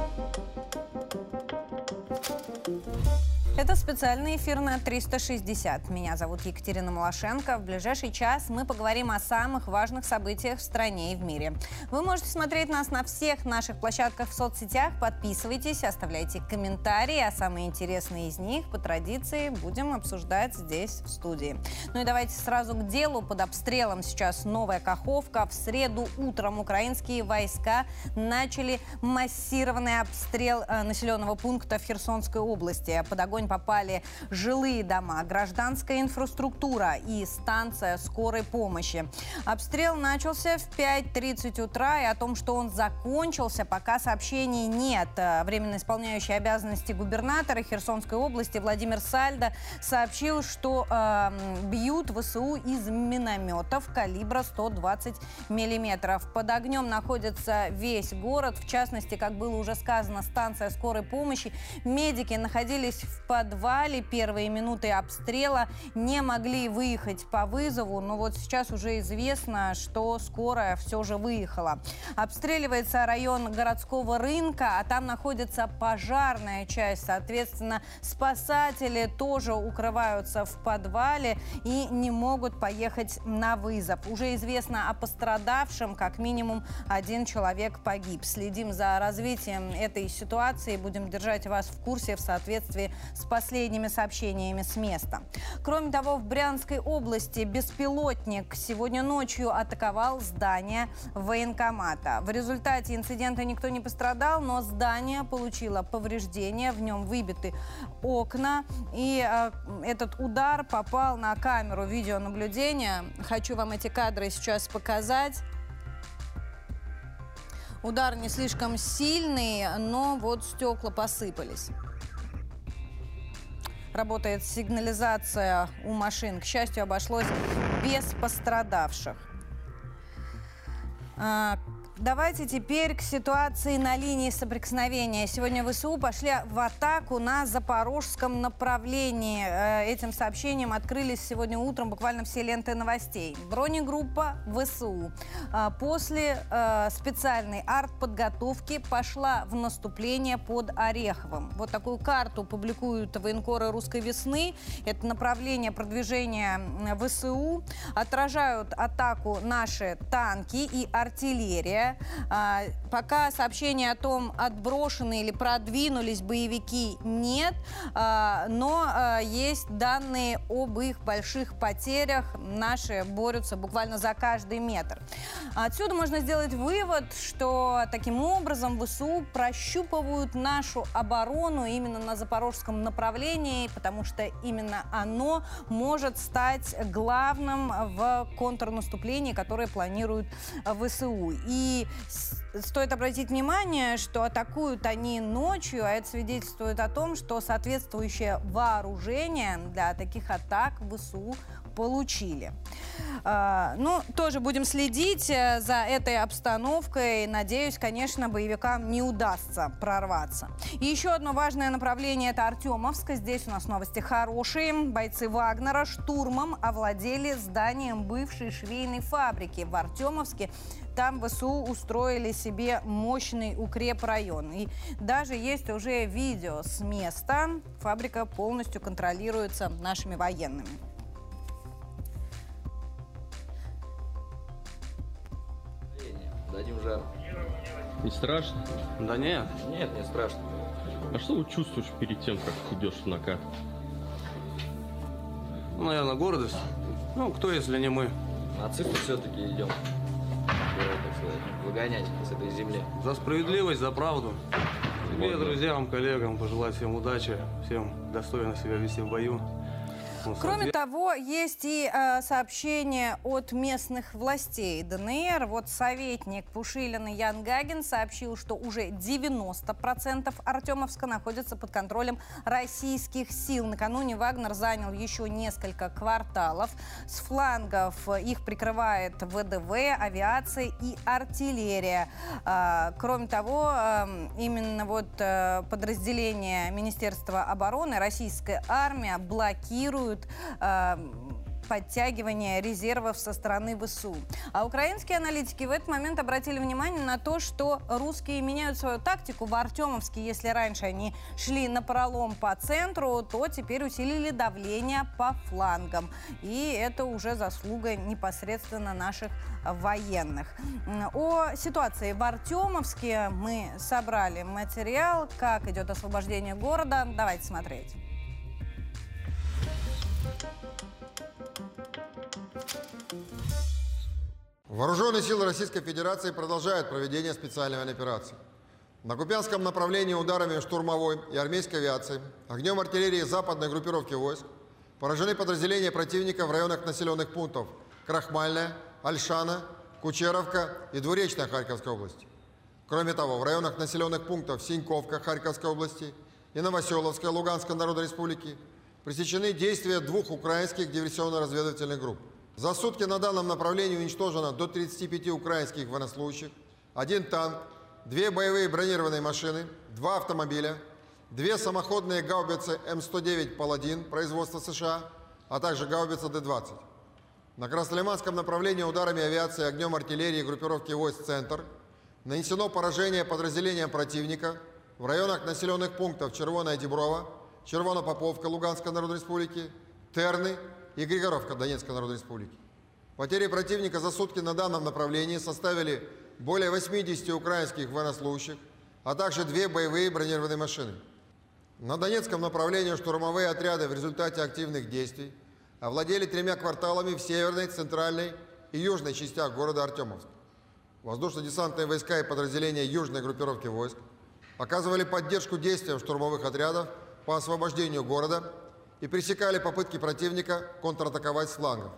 Thank you. Это специальный эфир на 360. Меня зовут Екатерина Малашенко. В ближайший час мы поговорим о самых важных событиях в стране и в мире. Вы можете смотреть нас на всех наших площадках в соцсетях. Подписывайтесь, оставляйте комментарии, а самые интересные из них по традиции будем обсуждать здесь, в студии. Ну и давайте сразу к делу. Под обстрелом сейчас новая Каховка. В среду утром украинские войска начали массированный обстрел э, населенного пункта в Херсонской области. Под огонь попали жилые дома, гражданская инфраструктура и станция скорой помощи. Обстрел начался в 5.30 утра, и о том, что он закончился, пока сообщений нет. Временно исполняющий обязанности губернатора Херсонской области Владимир Сальдо сообщил, что э, бьют ВСУ из минометов калибра 120 миллиметров. Под огнем находится весь город, в частности, как было уже сказано, станция скорой помощи. Медики находились в подвале. Первые минуты обстрела не могли выехать по вызову, но вот сейчас уже известно, что скорая все же выехала. Обстреливается район городского рынка, а там находится пожарная часть. Соответственно, спасатели тоже укрываются в подвале и не могут поехать на вызов. Уже известно о пострадавшем, как минимум один человек погиб. Следим за развитием этой ситуации, будем держать вас в курсе в соответствии последними сообщениями с места. Кроме того, в Брянской области беспилотник сегодня ночью атаковал здание военкомата. В результате инцидента никто не пострадал, но здание получило повреждения, в нем выбиты окна. И э, этот удар попал на камеру видеонаблюдения. Хочу вам эти кадры сейчас показать. Удар не слишком сильный, но вот стекла посыпались. Работает сигнализация у машин. К счастью, обошлось без пострадавших. Давайте теперь к ситуации на линии соприкосновения. Сегодня ВСУ пошли в атаку на запорожском направлении. Э, этим сообщением открылись сегодня утром буквально все ленты новостей. Бронегруппа ВСУ э, после э, специальной артподготовки пошла в наступление под Ореховым. Вот такую карту публикуют военкоры «Русской весны». Это направление продвижения ВСУ. Отражают атаку наши танки и артиллерия. А, пока сообщения о том, отброшены или продвинулись боевики, нет. А, но а, есть данные об их больших потерях. Наши борются буквально за каждый метр. Отсюда можно сделать вывод, что таким образом ВСУ прощупывают нашу оборону именно на запорожском направлении, потому что именно оно может стать главным в контрнаступлении, которое планируют ВСУ. И стоит обратить внимание, что атакуют они ночью, а это свидетельствует о том, что соответствующее вооружение для таких атак ВСУ получили. А, ну, тоже будем следить э, за этой обстановкой. Надеюсь, конечно, боевикам не удастся прорваться. И еще одно важное направление – это Артемовска. Здесь у нас новости хорошие. Бойцы Вагнера штурмом овладели зданием бывшей швейной фабрики в Артемовске. Там ВСУ устроили себе мощный укрепрайон. И даже есть уже видео с места. Фабрика полностью контролируется нашими военными. Дадим жар. Не страшно? Да нет. Нет, не страшно. А что вы чувствуешь перед тем, как идешь в накат? Ну, наверное, гордость. Ну, кто, если не мы? Нацисты все-таки идем. Выгонять с этой земли. За справедливость, за правду. Тебе, друзьям, коллегам пожелать всем удачи, всем достойно себя вести в бою. Ну, Кроме того, есть и э, сообщение от местных властей ДНР. Вот советник Пушилина Ян Гагин сообщил, что уже 90% Артемовска находится под контролем российских сил. Накануне Вагнер занял еще несколько кварталов. С флангов их прикрывает ВДВ, авиация и артиллерия. Э, кроме того, э, именно вот э, подразделение Министерства обороны, российская армия блокирует блокируют э, подтягивания резервов со стороны ВСУ. А украинские аналитики в этот момент обратили внимание на то, что русские меняют свою тактику в Артемовске. Если раньше они шли на пролом по центру, то теперь усилили давление по флангам. И это уже заслуга непосредственно наших военных. О ситуации в Артемовске мы собрали материал, как идет освобождение города. Давайте смотреть. Вооруженные силы Российской Федерации продолжают проведение специальной операции. На Купянском направлении ударами штурмовой и армейской авиации, огнем артиллерии западной группировки войск поражены подразделения противника в районах населенных пунктов Крахмальная, Альшана, Кучеровка и Двуречная Харьковской области. Кроме того, в районах населенных пунктов Синьковка Харьковской области и Новоселовская Луганской Народной Республики пресечены действия двух украинских диверсионно-разведывательных групп. За сутки на данном направлении уничтожено до 35 украинских военнослужащих, один танк, две боевые бронированные машины, два автомобиля, две самоходные гаубицы М109 «Паладин» производства США, а также гаубица Д-20. На Краснолиманском направлении ударами авиации и огнем артиллерии группировки войск «Центр» нанесено поражение подразделениям противника в районах населенных пунктов Червоная Деброва, Червонопоповка Луганской Народной Республики, Терны и Григоровка Донецкой Народной Республики. Потери противника за сутки на данном направлении составили более 80 украинских военнослужащих, а также две боевые бронированные машины. На Донецком направлении штурмовые отряды в результате активных действий овладели тремя кварталами в северной, центральной и южной частях города Артемовск. Воздушно-десантные войска и подразделения южной группировки войск оказывали поддержку действиям штурмовых отрядов по освобождению города и пресекали попытки противника контратаковать с флангов.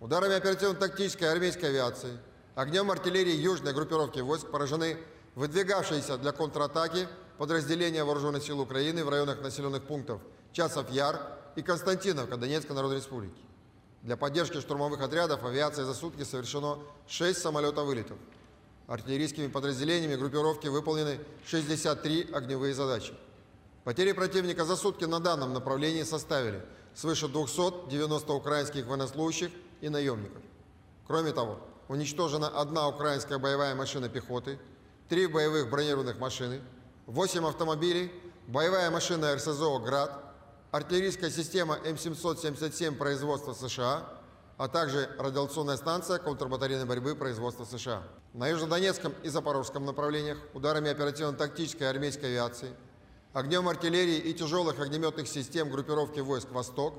Ударами оперативно-тактической армейской авиации, огнем артиллерии южной группировки войск поражены выдвигавшиеся для контратаки подразделения Вооруженных сил Украины в районах населенных пунктов Часов Яр и Константиновка Донецкой Народной Республики. Для поддержки штурмовых отрядов авиации за сутки совершено 6 самолетов вылетов. Артиллерийскими подразделениями группировки выполнены 63 огневые задачи. Потери противника за сутки на данном направлении составили свыше 290 украинских военнослужащих и наемников. Кроме того, уничтожена одна украинская боевая машина пехоты, три боевых бронированных машины, 8 автомобилей, боевая машина РСЗО «Град», артиллерийская система М777 производства США, а также радиационная станция контрбатарейной борьбы производства США. На Южнодонецком и Запорожском направлениях ударами оперативно-тактической армейской авиации – огнем артиллерии и тяжелых огнеметных систем группировки войск «Восток»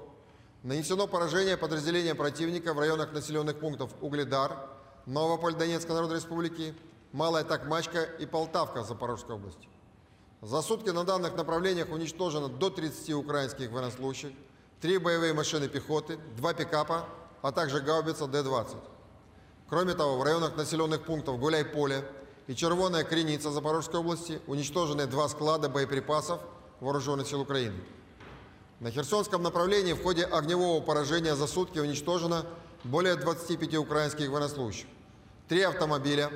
нанесено поражение подразделениям противника в районах населенных пунктов Угледар, Новополь Донецкой Народной Республики, Малая Такмачка и Полтавка Запорожской области. За сутки на данных направлениях уничтожено до 30 украинских военнослужащих, три боевые машины пехоты, два пикапа, а также гаубица Д-20. Кроме того, в районах населенных пунктов Гуляй-Поле, и Червоная Креница Запорожской области уничтожены два склада боеприпасов Вооруженных сил Украины. На Херсонском направлении в ходе огневого поражения за сутки уничтожено более 25 украинских военнослужащих, три автомобиля,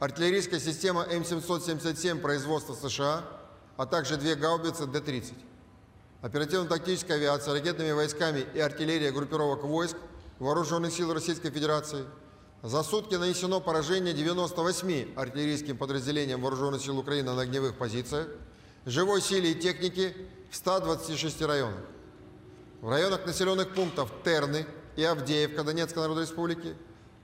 артиллерийская система М777 производства США, а также две гаубицы Д-30. Оперативно-тактическая авиация, ракетными войсками и артиллерия группировок войск Вооруженных сил Российской Федерации – за сутки нанесено поражение 98 артиллерийским подразделениям Вооруженных сил Украины на огневых позициях, живой силе и технике в 126 районах. В районах населенных пунктов Терны и Авдеевка Донецкой Народной Республики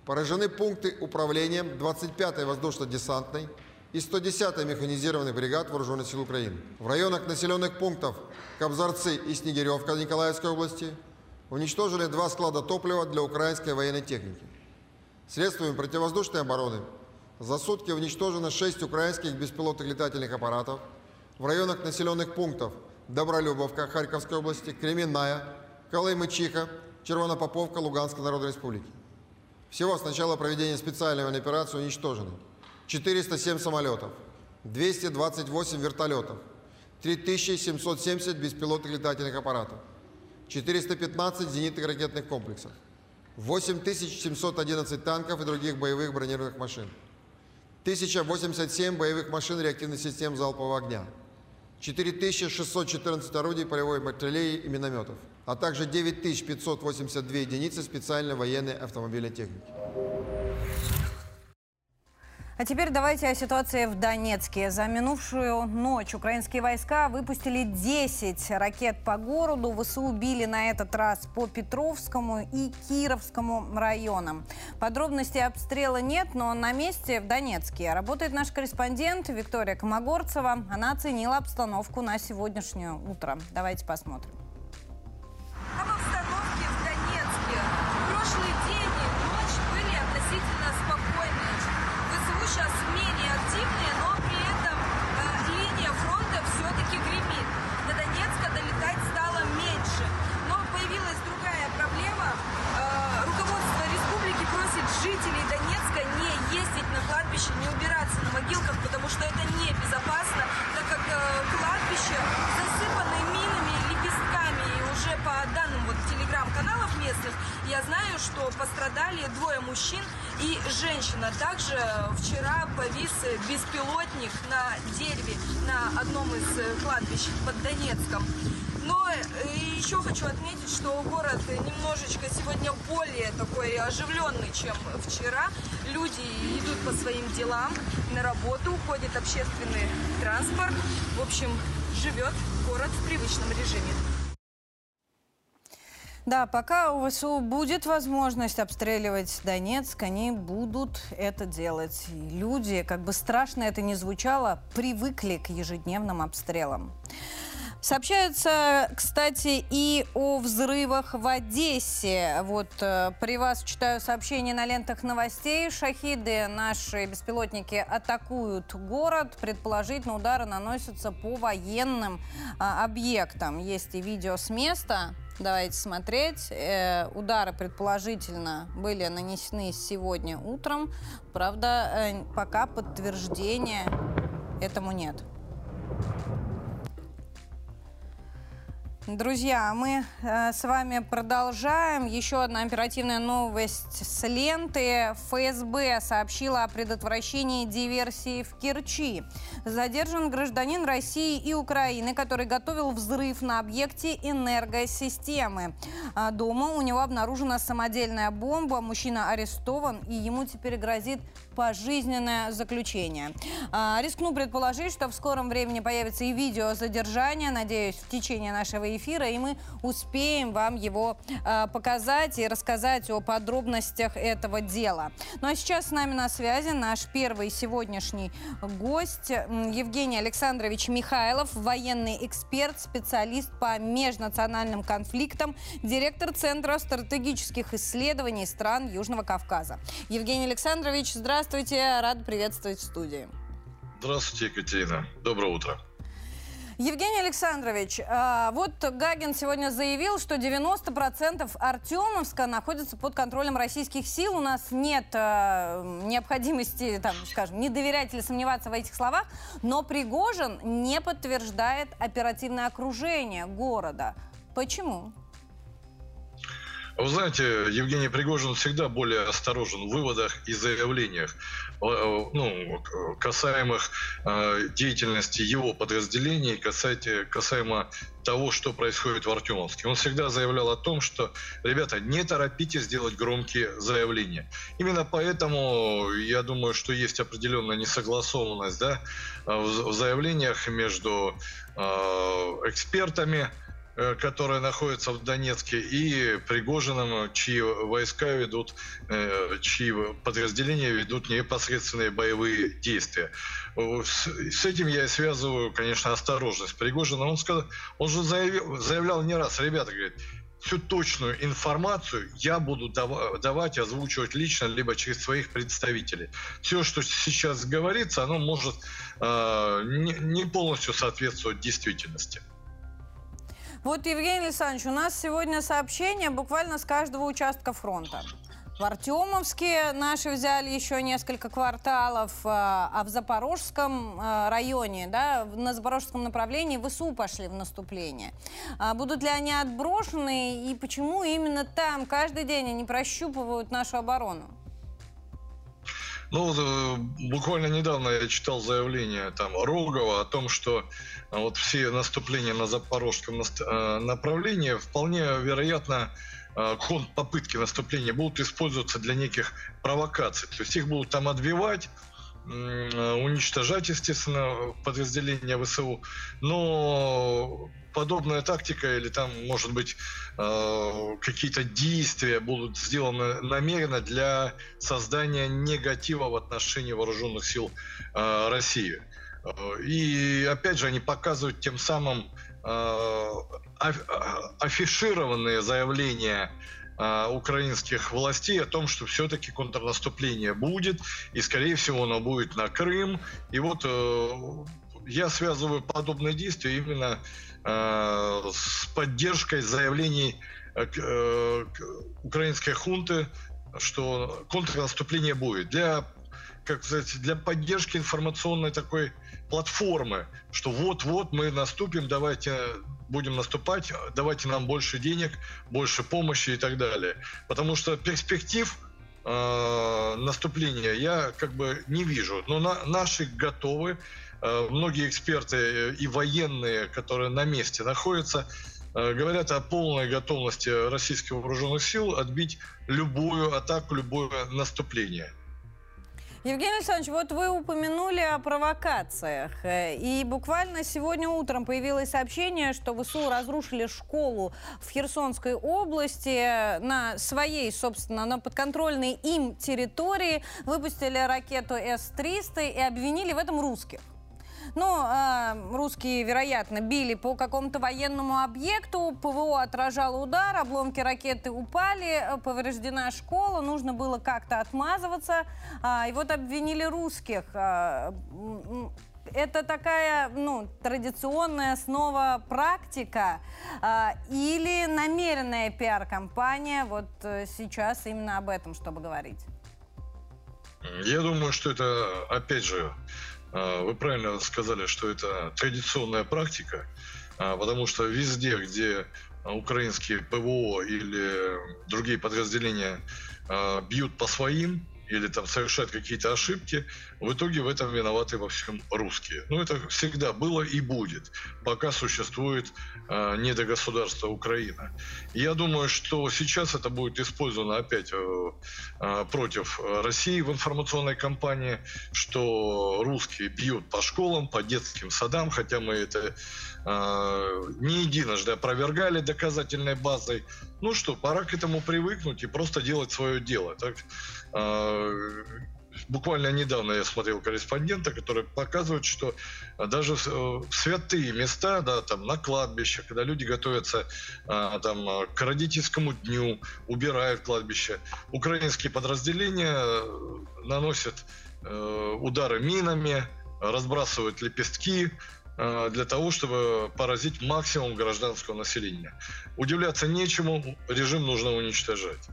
поражены пункты управления 25-й воздушно-десантной и 110-й механизированных бригад Вооруженных сил Украины. В районах населенных пунктов Кобзарцы и Снегиревка Николаевской области уничтожены два склада топлива для украинской военной техники. Средствами противовоздушной обороны за сутки уничтожено 6 украинских беспилотных летательных аппаратов в районах населенных пунктов Добролюбовка Харьковской области, Кременная, Колымычиха, Червонопоповка Луганской Народной Республики. Всего с начала проведения специальной операции уничтожено 407 самолетов, 228 вертолетов, 3770 беспилотных летательных аппаратов, 415 зенитных ракетных комплексов, 8711 танков и других боевых бронированных машин, 1087 боевых машин реактивных систем залпового огня, 4614 орудий полевой артиллерии и минометов, а также 9582 единицы специальной военной автомобильной техники. А теперь давайте о ситуации в Донецке. За минувшую ночь украинские войска выпустили 10 ракет по городу. ВСУ убили на этот раз по Петровскому и Кировскому районам. Подробностей обстрела нет, но на месте в Донецке работает наш корреспондент Виктория Комогорцева. Она оценила обстановку на сегодняшнее утро. Давайте посмотрим. пострадали немножечко сегодня более такой оживленный, чем вчера. Люди идут по своим делам, на работу, уходит общественный транспорт. В общем, живет город в привычном режиме. Да, пока у ВСУ будет возможность обстреливать Донецк, они будут это делать. И люди, как бы страшно это ни звучало, привыкли к ежедневным обстрелам. Сообщается, кстати, и о взрывах в Одессе. Вот э, при вас читаю сообщение на лентах новостей. Шахиды, наши беспилотники, атакуют город. Предположительно, удары наносятся по военным э, объектам. Есть и видео с места. Давайте смотреть. Э, удары, предположительно, были нанесены сегодня утром. Правда, э, пока подтверждения этому нет. Друзья, мы э, с вами продолжаем. Еще одна оперативная новость с ленты. ФСБ сообщила о предотвращении диверсии в Керчи. Задержан гражданин России и Украины, который готовил взрыв на объекте энергосистемы. А дома у него обнаружена самодельная бомба. Мужчина арестован, и ему теперь грозит пожизненное заключение. А, рискну предположить, что в скором времени появится и видео задержания. Надеюсь, в течение нашего эфира, и мы успеем вам его а, показать и рассказать о подробностях этого дела. Ну а сейчас с нами на связи наш первый сегодняшний гость Евгений Александрович Михайлов, военный эксперт, специалист по межнациональным конфликтам, директор Центра стратегических исследований стран Южного Кавказа. Евгений Александрович, здравствуйте. Здравствуйте, рад приветствовать в студии. Здравствуйте, Екатерина. Доброе утро. Евгений Александрович, а, вот Гагин сегодня заявил, что 90% Артемовска находится под контролем российских сил. У нас нет а, необходимости, там, скажем, не доверять или сомневаться в этих словах, но Пригожин не подтверждает оперативное окружение города. Почему? Вы знаете, Евгений Пригожин всегда более осторожен в выводах и заявлениях, э, э, ну, касаемых э, деятельности его подразделений, касаемо, касаемо того, что происходит в Артемовске. Он всегда заявлял о том, что, ребята, не торопитесь делать громкие заявления. Именно поэтому я думаю, что есть определенная несогласованность да, в заявлениях между экспертами, Э, которые находятся в Донецке, и Пригожиным, чьи войска ведут, э, чьи подразделения ведут непосредственные боевые действия. С этим я связываю, конечно, осторожность Пригожина. Он, сказал, он же заявил, заявлял не раз, ребята, говорит, всю точную информацию я буду давать, озвучивать лично, либо через своих представителей. Все, что сейчас говорится, оно может э, не полностью соответствовать действительности. Вот, Евгений Александрович, у нас сегодня сообщение буквально с каждого участка фронта. В Артемовске наши взяли еще несколько кварталов, а, а в Запорожском а, районе, да, на Запорожском направлении ВСУ пошли в наступление. А будут ли они отброшены и почему именно там каждый день они прощупывают нашу оборону? Ну, э, буквально недавно я читал заявление там Рогова о том, что э, вот все наступления на запорожском э, направлении вполне вероятно попытки наступления будут использоваться для неких провокаций. То есть их будут там отбивать, уничтожать, естественно, подразделения ВСУ. Но подобная тактика или там, может быть, э, какие-то действия будут сделаны намеренно для создания негатива в отношении вооруженных сил э, России. Э, и опять же, они показывают тем самым афишированные заявления украинских властей о том, что все-таки контрнаступление будет, и, скорее всего, оно будет на Крым. И вот я связываю подобные действия именно Э, с поддержкой заявлений э, э, украинской хунты, что контрнаступление будет. Для, как сказать, для поддержки информационной такой платформы, что вот-вот мы наступим, давайте будем наступать, давайте нам больше денег, больше помощи и так далее. Потому что перспектив э, наступления я как бы не вижу. Но на, наши готовы, Э, многие эксперты э, и военные, которые на месте находятся, э, говорят о полной готовности российских вооруженных сил отбить любую атаку, любое наступление. Евгений Александрович, вот вы упомянули о провокациях. И буквально сегодня утром появилось сообщение, что ВСУ разрушили школу в Херсонской области на своей, собственно, на подконтрольной им территории. Выпустили ракету С-300 и обвинили в этом русских. Ну, э, русские, вероятно, били по какому-то военному объекту, ПВО отражало удар, обломки ракеты упали, э, повреждена школа, нужно было как-то отмазываться. Э, и вот обвинили русских. Э, это такая, ну, традиционная снова практика э, или намеренная пиар-компания вот э, сейчас именно об этом, чтобы говорить? Я думаю, что это, опять же, вы правильно сказали, что это традиционная практика, а, потому что везде, где украинские ПВО или другие подразделения а, бьют по своим, или там совершают какие-то ошибки, в итоге в этом виноваты во всем русские. Ну, это всегда было и будет, пока существует э, недогосударство Украина. Я думаю, что сейчас это будет использовано опять э, э, против России в информационной кампании, что русские бьют по школам, по детским садам, хотя мы это э, не единожды опровергали доказательной базой. Ну что, пора к этому привыкнуть и просто делать свое дело. Так, э, буквально недавно я смотрел корреспондента, который показывает, что даже в святые места, да, там на кладбище, когда люди готовятся а, там, к родительскому дню, убирают кладбище, украинские подразделения наносят э, удары минами, разбрасывают лепестки, для того, чтобы поразить максимум гражданского населения. Удивляться нечему, режим нужно уничтожать.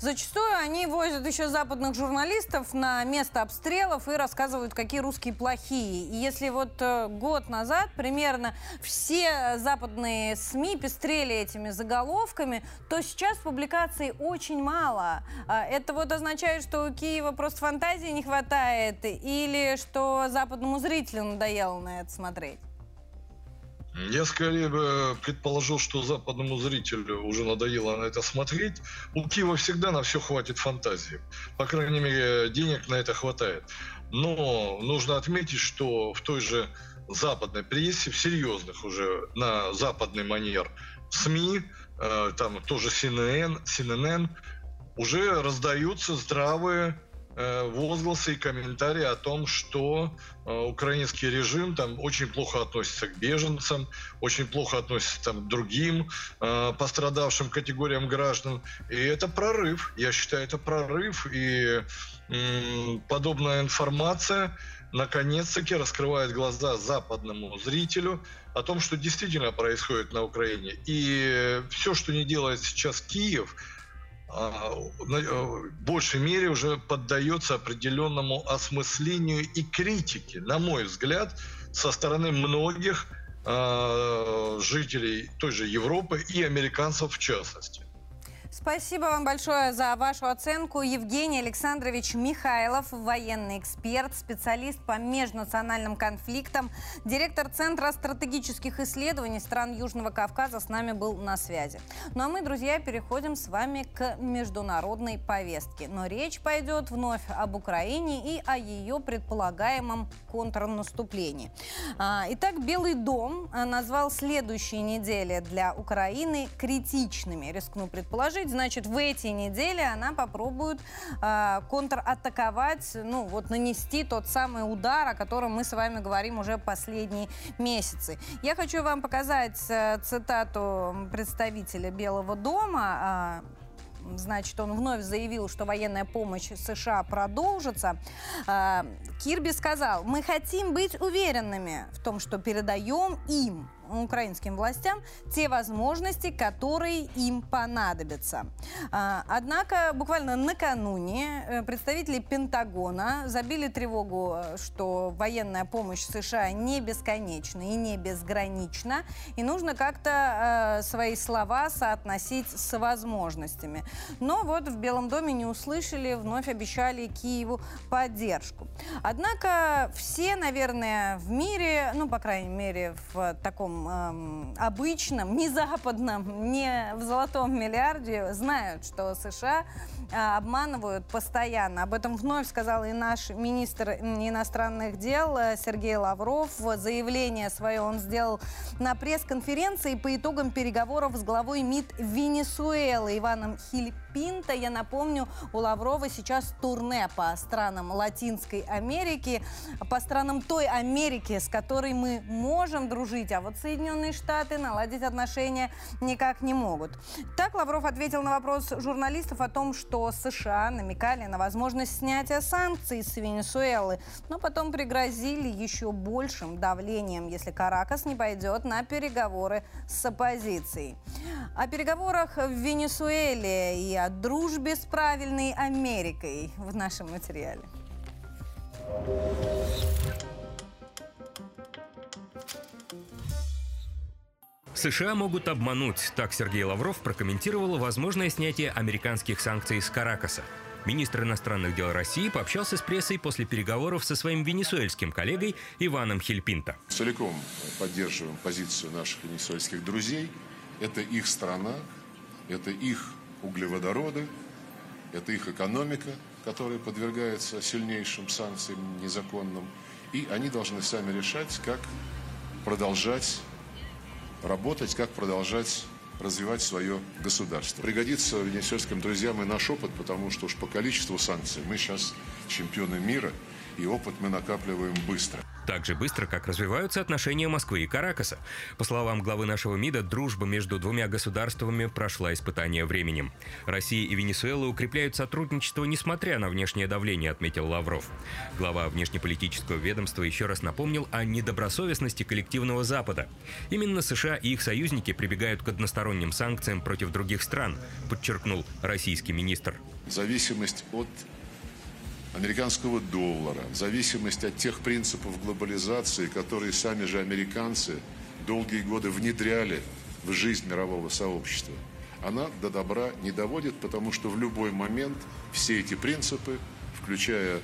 Зачастую они возят еще западных журналистов на место обстрелов и рассказывают, какие русские плохие. И если вот э, год назад примерно все западные СМИ пестрели этими заголовками, то сейчас публикаций очень мало. А это вот означает, что у Киева просто фантазии не хватает или что западному зрителю надоело на это смотреть? Я скорее бы предположил, что западному зрителю уже надоело на это смотреть. У Киева всегда на все хватит фантазии. По крайней мере, денег на это хватает. Но нужно отметить, что в той же западной прессе, в серьезных уже на западный манер СМИ, э, там тоже CNN, CNN, уже раздаются здравые возгласы и комментарии о том, что э, украинский режим там очень плохо относится к беженцам, очень плохо относится там, к другим э, пострадавшим категориям граждан. И это прорыв. Я считаю, это прорыв. И подобная информация наконец-таки раскрывает глаза западному зрителю о том, что действительно происходит на Украине. И все, что не делает сейчас Киев, в большей мере уже поддается определенному осмыслению и критике, на мой взгляд, со стороны многих э, жителей той же Европы и американцев в частности. Спасибо вам большое за вашу оценку. Евгений Александрович Михайлов, военный эксперт, специалист по межнациональным конфликтам, директор Центра стратегических исследований стран Южного Кавказа с нами был на связи. Ну а мы, друзья, переходим с вами к международной повестке. Но речь пойдет вновь об Украине и о ее предполагаемом контрнаступлении. А, итак, Белый дом назвал следующие недели для Украины критичными. Рискну предположить, завершить, значит, в эти недели она попробует э, контратаковать, ну, вот нанести тот самый удар, о котором мы с вами говорим уже последние месяцы. Я хочу вам показать э, цитату представителя Белого дома. Э, значит, он вновь заявил, что военная помощь США продолжится. Кирби сказал, мы хотим быть уверенными в том, что передаем им украинским властям те возможности, которые им понадобятся. А, однако буквально накануне э, представители Пентагона забили тревогу, э, что военная помощь США не бесконечна и не безгранична, и нужно как-то э, свои слова соотносить с возможностями. Но вот в Белом доме не услышали, вновь обещали Киеву поддержку. Однако все, наверное, в мире, ну, по крайней мере, в таком эм, обычном, не западном, не в золотом миллиарде знают, что США э, обманывают постоянно. Об этом вновь сказал и наш министр иностранных дел э, Сергей Лавров. Заявление свое он сделал на пресс-конференции по итогам переговоров с главой МИД Венесуэлы Иваном Хильпинто. Я напомню, у Лаврова сейчас турне по странам Латинской Америки, по странам той Америки, с которой мы можем дружить, а вот Соединенные Штаты наладить отношения никак не могут. Так Лавров ответил на вопрос журналистов о том, что США намекали на возможность снятия санкций с Венесуэлы, но потом пригрозили еще большим давлением, если Каракас не пойдет на переговоры с оппозицией. О переговорах в Венесуэле и о дружбе с правильной Америкой в нашем материале. США могут обмануть, так Сергей Лавров прокомментировал возможное снятие американских санкций с Каракаса. Министр иностранных дел России пообщался с прессой после переговоров со своим венесуэльским коллегой Иваном Хильпинто. Целиком поддерживаем позицию наших венесуэльских друзей. Это их страна, это их углеводороды, это их экономика, которая подвергается сильнейшим санкциям незаконным. И они должны сами решать, как продолжать работать, как продолжать развивать свое государство. Пригодится венесуэльским друзьям и наш опыт, потому что уж по количеству санкций мы сейчас чемпионы мира, и опыт мы накапливаем быстро так же быстро, как развиваются отношения Москвы и Каракаса. По словам главы нашего МИДа, дружба между двумя государствами прошла испытание временем. Россия и Венесуэла укрепляют сотрудничество, несмотря на внешнее давление, отметил Лавров. Глава внешнеполитического ведомства еще раз напомнил о недобросовестности коллективного Запада. Именно США и их союзники прибегают к односторонним санкциям против других стран, подчеркнул российский министр. Зависимость от американского доллара, в зависимости от тех принципов глобализации, которые сами же американцы долгие годы внедряли в жизнь мирового сообщества, она до добра не доводит, потому что в любой момент все эти принципы, включая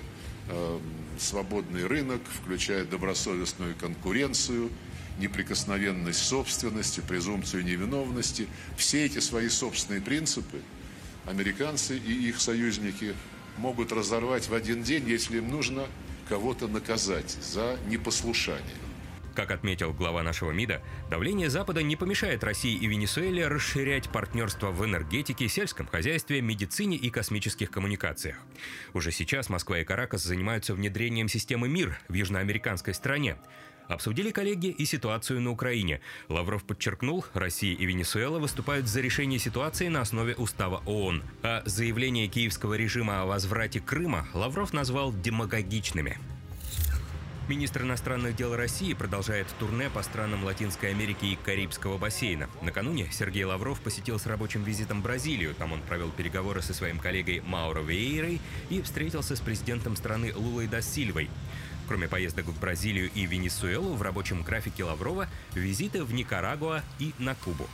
э, свободный рынок, включая добросовестную конкуренцию, неприкосновенность собственности, презумпцию невиновности, все эти свои собственные принципы американцы и их союзники могут разорвать в один день, если им нужно кого-то наказать за непослушание. Как отметил глава нашего МИДа, давление Запада не помешает России и Венесуэле расширять партнерство в энергетике, сельском хозяйстве, медицине и космических коммуникациях. Уже сейчас Москва и Каракас занимаются внедрением системы МИР в южноамериканской стране. Обсудили коллеги и ситуацию на Украине. Лавров подчеркнул, Россия и Венесуэла выступают за решение ситуации на основе устава ООН. А заявление киевского режима о возврате Крыма Лавров назвал демагогичными. Министр иностранных дел России продолжает турне по странам Латинской Америки и Карибского бассейна. Накануне Сергей Лавров посетил с рабочим визитом Бразилию. Там он провел переговоры со своим коллегой Мауро Вейрой и встретился с президентом страны Лулой да Сильвой. Кроме поездок в Бразилию и Венесуэлу, в рабочем графике Лаврова визиты в Никарагуа и на Кубу.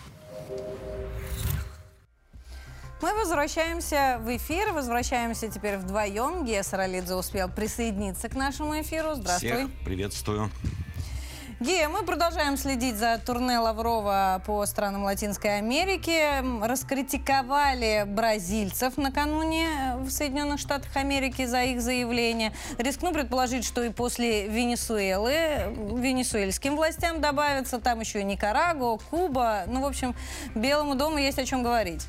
Мы возвращаемся в эфир, возвращаемся теперь вдвоем. Гея Саралидзе успел присоединиться к нашему эфиру. Здравствуй. Всех приветствую. Гея, мы продолжаем следить за турне Лаврова по странам Латинской Америки. Раскритиковали бразильцев накануне в Соединенных Штатах Америки за их заявление. Рискну предположить, что и после Венесуэлы венесуэльским властям добавится. Там еще и Никарагуа, Куба. Ну, в общем, Белому дому есть о чем говорить.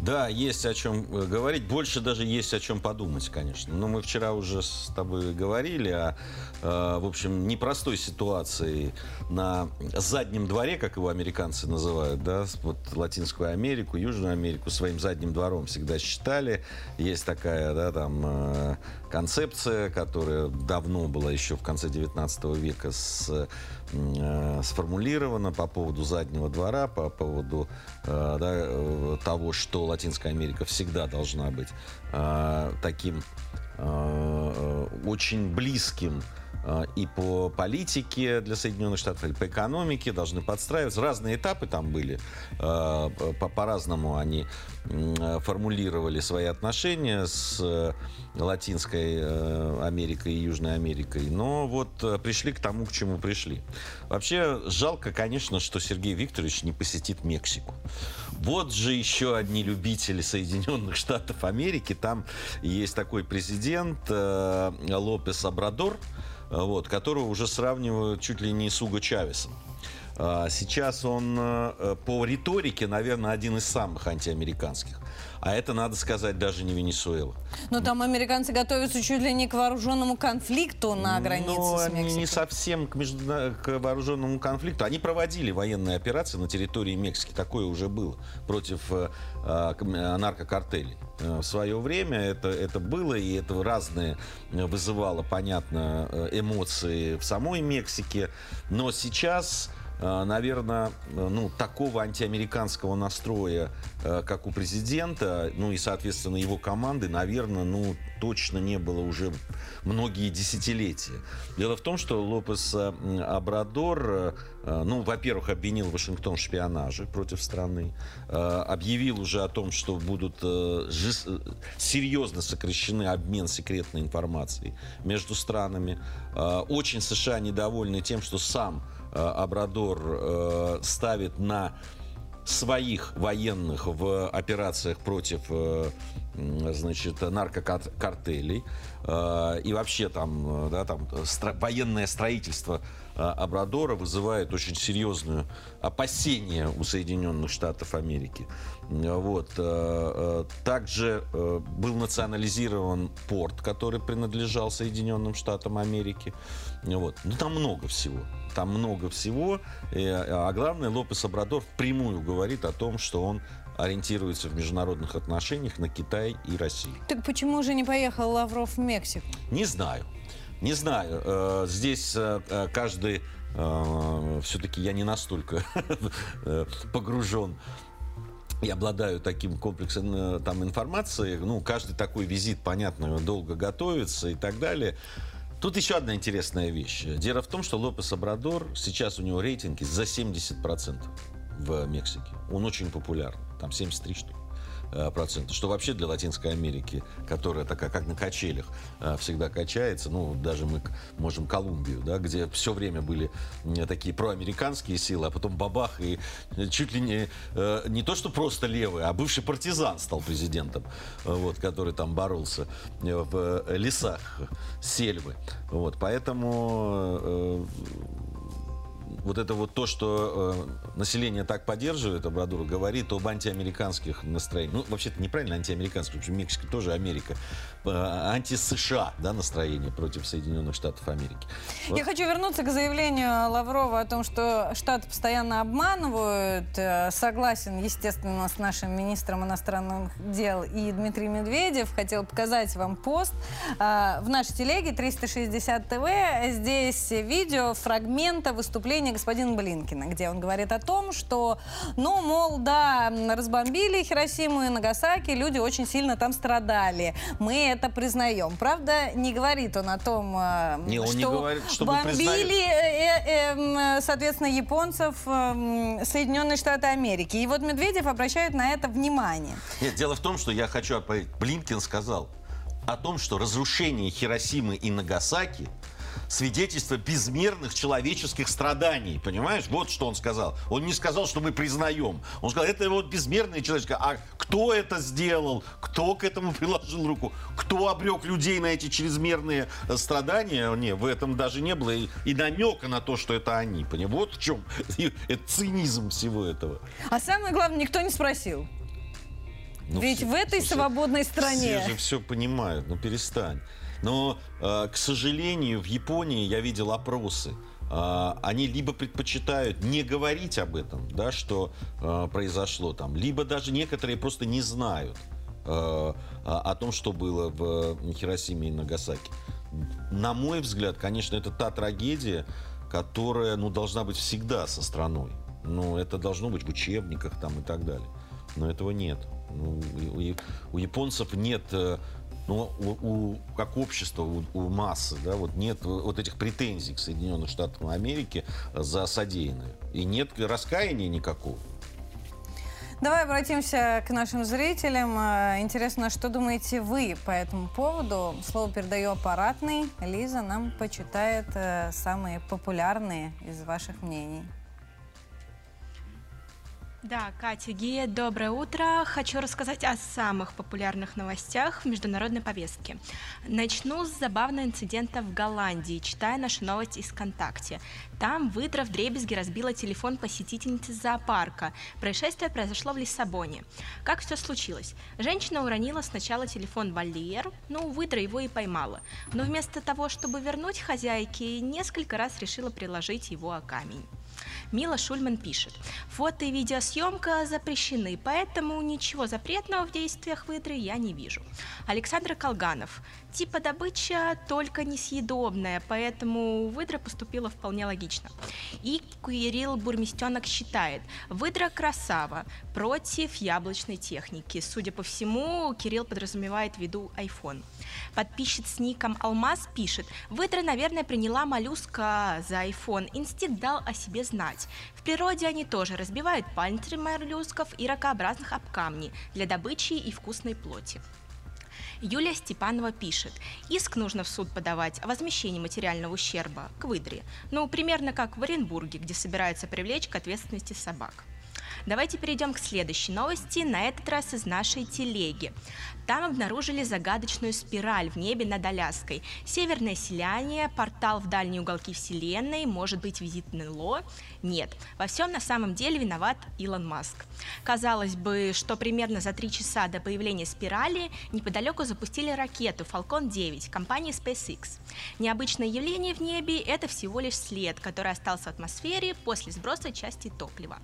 Да, есть о чем э, говорить. Больше даже есть о чем подумать, конечно. Но мы вчера уже с тобой говорили о, э, в общем, непростой ситуации на заднем дворе, как его американцы называют, да, вот Латинскую Америку, Южную Америку своим задним двором всегда считали. Есть такая, да, там э, концепция, которая давно была еще в конце 19 века с Э, сформулировано по поводу заднего двора, по поводу э, да, э, того, что Латинская Америка всегда должна быть таким очень близким и по политике для Соединенных Штатов, и по экономике должны подстраиваться. Разные этапы там были. А, по-разному они формулировали свои отношения с э, Латинской э, Америкой и Южной Америкой. Но вот э, пришли к тому, к чему пришли. Вообще жалко, конечно, что Сергей Викторович не посетит Мексику. Вот же еще одни любители Соединенных Штатов Америки. Там есть такой президент Лопес Абрадор, вот, которого уже сравнивают чуть ли не с Уго Чавесом. А, сейчас он э, по риторике, наверное, один из самых антиамериканских. А это, надо сказать, даже не Венесуэла. Но там американцы готовятся чуть ли не к вооруженному конфликту на границе Но с Мексикой. не совсем к, между... к вооруженному конфликту. Они проводили военные операции на территории Мексики. Такое уже было против э, э, наркокартелей. Э, в свое время это, это было, и это разные вызывало, понятно, э, эмоции в самой Мексике. Но сейчас Э, наверное, э, ну, такого антиамериканского настроя, э, как у президента, ну и, соответственно, его команды, наверное, ну, точно не было уже многие десятилетия. Дело в том, что Лопес Абрадор, ну, во-первых, обвинил Вашингтон в шпионаже против страны, объявил уже о том, что будут серьезно сокращены обмен секретной информацией между странами. Очень США недовольны тем, что сам Абрадор э, ставит на своих военных в операциях против э, значит, наркокартелей э, и вообще там, да, там военное строительство Абрадора вызывает очень серьезное опасение у Соединенных Штатов Америки. Вот. Также был национализирован порт, который принадлежал Соединенным Штатам Америки. Вот. Ну, там много всего там много всего. А главное, Лопес Обрадор впрямую говорит о том, что он ориентируется в международных отношениях на Китай и Россию. Так почему же не поехал Лавров в Мексику? Не знаю. Не знаю. Э, здесь э, э, каждый... Все-таки я не настолько погружен и обладаю таким комплексом там, информации. Ну, каждый такой визит, понятно, долго готовится и так далее. Тут еще одна интересная вещь. Дело в том, что Лопес Абрадор, сейчас у него рейтинги за 70% в Мексике. Он очень популярный, там 73 штуки. Э, процентов, что вообще для Латинской Америки, которая такая, как на качелях, э, всегда качается, ну, даже мы можем Колумбию, да, где все время были такие проамериканские силы, а потом бабах, и чуть ли не, э, не то, что просто левый, а бывший партизан стал президентом, вот, который там боролся в лесах сельвы. Вот, поэтому вот это вот то, что э, население так поддерживает Абрадура, говорит об антиамериканских настроениях. Ну, вообще-то неправильно антиамериканских, потому что Мексика тоже Америка. Э, анти-США да, настроение против Соединенных Штатов Америки. Вот. Я хочу вернуться к заявлению Лаврова о том, что Штаты постоянно обманывают. Э, согласен, естественно, с нашим министром иностранных дел и Дмитрий Медведев. Хотел показать вам пост э, в нашей телеге 360 ТВ. Здесь видео фрагмента выступления заявление господина Блинкина, где он говорит о том, что, ну, мол, да, разбомбили Хиросиму и Нагасаки, люди очень сильно там страдали. Мы это признаем. Правда, не говорит он о том, э, Не, он что не говорит, бомбили, э, э, э, соответственно, японцев э, Соединенные Штаты Америки. И вот Медведев обращает на это внимание. Нет, дело в том, что я хочу отправить. Блинкин сказал о том, что разрушение Хиросимы и Нагасаки свидетельство безмерных человеческих страданий. Понимаешь? Вот что он сказал. Он не сказал, что мы признаем. Он сказал, это вот безмерные человеческие. А кто это сделал? Кто к этому приложил руку? Кто обрек людей на эти чрезмерные э, страдания? Не, в этом даже не было и, и намека на то, что это они. Понимаешь? Вот в чем это цинизм всего этого. А самое главное, никто не спросил. Ну, Ведь все- в этой слушай, свободной стране... Все же все понимают, ну перестань. Но, э, к сожалению, в Японии я видел опросы. А, Они либо предпочитают не говорить об этом, да, что э, произошло там, либо даже некоторые просто не знают э, о том, что было в э, Хиросиме и Нагасаки. На мой взгляд, конечно, это та трагедия, которая ну, должна быть всегда со страной. Ну, это должно быть в учебниках там и так далее. Но этого нет. Ну, у- у японцев нет, э, ну, у, у- как общество, у, у массы, да, вот нет вот этих претензий к Соединенным Штатам Америки за содеянное. И нет раскаяния никакого. Давай обратимся к нашим зрителям. Э, Интересно, что думаете вы по этому поводу? Слово передаю аппаратный. Лиза нам почитает э, самые популярные из ваших мнений. Да, Катя Гия, доброе утро. Хочу рассказать о самых популярных новостях в международной повестке. Начну с забавного инцидента в Голландии, читая нашу новость из ВКонтакте. Там выдра в дребезги разбила телефон посетительницы зоопарка. Происшествие произошло в Лиссабоне. Как все случилось? Женщина уронила сначала телефон в вольер, но выдра его и поймала. Но вместо того, чтобы вернуть хозяйке, несколько раз решила приложить его о камень. Мила Шульман пишет, фото и видеосъемка запрещены, поэтому ничего запретного в действиях выдры я не вижу. Александр Колганов, типа добыча только несъедобная, поэтому выдра поступила вполне логично. И Кирилл Бурмистенок считает, выдра красава против яблочной техники. Судя по всему, Кирилл подразумевает в виду iPhone. Подписчик с ником Алмаз пишет, выдра, наверное, приняла моллюска за iPhone. Инстинкт дал о себе знать. В природе они тоже разбивают пальцы моллюсков и ракообразных об камни для добычи и вкусной плоти. Юлия Степанова пишет, иск нужно в суд подавать о возмещении материального ущерба к выдре. Ну, примерно как в Оренбурге, где собираются привлечь к ответственности собак. Давайте перейдем к следующей новости, на этот раз из нашей телеги. Там обнаружили загадочную спираль в небе над Аляской. Северное сияние, портал в дальние уголки Вселенной, может быть визит НЛО? Нет, во всем на самом деле виноват Илон Маск. Казалось бы, что примерно за три часа до появления спирали неподалеку запустили ракету Falcon 9 компании SpaceX. Необычное явление в небе – это всего лишь след, который остался в атмосфере после сброса части топлива.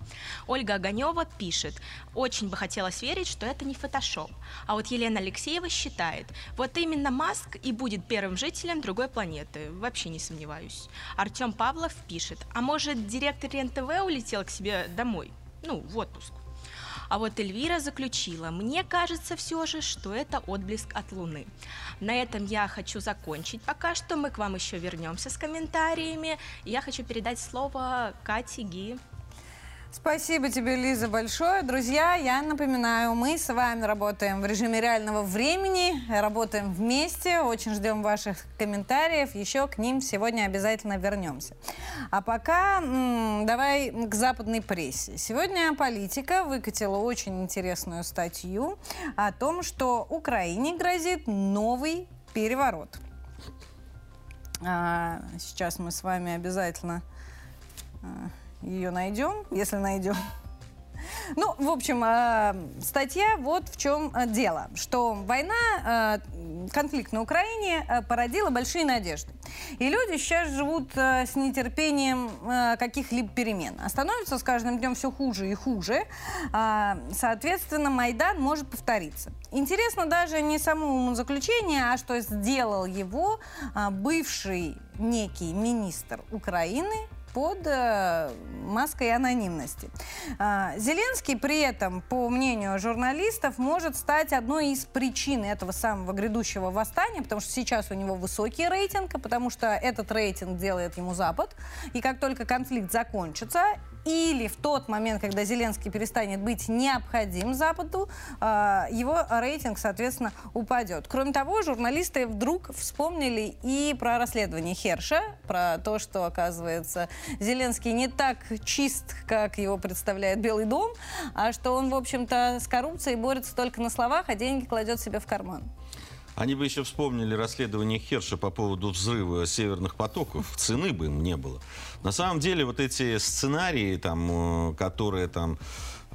Ольга Оганева пишет, очень бы хотелось верить, что это не фотошоп. А вот Елена Алексеева считает, вот именно Маск и будет первым жителем другой планеты, вообще не сомневаюсь. Артем Павлов пишет, а может директор РЕН-ТВ улетел к себе домой, ну, в отпуск. А вот Эльвира заключила, мне кажется все же, что это отблеск от Луны. На этом я хочу закончить пока что, мы к вам еще вернемся с комментариями. Я хочу передать слово Кате Ги. Спасибо тебе, Лиза, большое. Друзья, я напоминаю, мы с вами работаем в режиме реального времени, работаем вместе, очень ждем ваших комментариев, еще к ним сегодня обязательно вернемся. А пока давай к западной прессе. Сегодня политика выкатила очень интересную статью о том, что Украине грозит новый переворот. А, сейчас мы с вами обязательно а, ее найдем, если найдем. Ну, в общем, э, статья вот в чем э, дело, что война, э, конфликт на Украине э, породила большие надежды. И люди сейчас живут э, с нетерпением э, каких-либо перемен. А становится с каждым днем все хуже и хуже. А, соответственно, Майдан может повториться. Интересно даже не само умозаключение, а что сделал его а, бывший некий министр Украины под э, маской анонимности. А, Зеленский при этом, по мнению журналистов, может стать одной из причин этого самого грядущего восстания, потому что сейчас у него высокий рейтинг, потому что этот рейтинг делает ему Запад. И как только конфликт закончится, или в тот момент, когда Зеленский перестанет быть необходим Западу, а, его рейтинг, соответственно, упадет. Кроме того, журналисты вдруг вспомнили и про расследование Херша, про то, что, оказывается, Зеленский не так чист, как его представляет Белый дом, а что он, в общем-то, с коррупцией борется только на словах, а деньги кладет себе в карман. Они бы еще вспомнили расследование Херша по поводу взрыва северных потоков. Цены бы им не было. На самом деле вот эти сценарии, там, э, которые там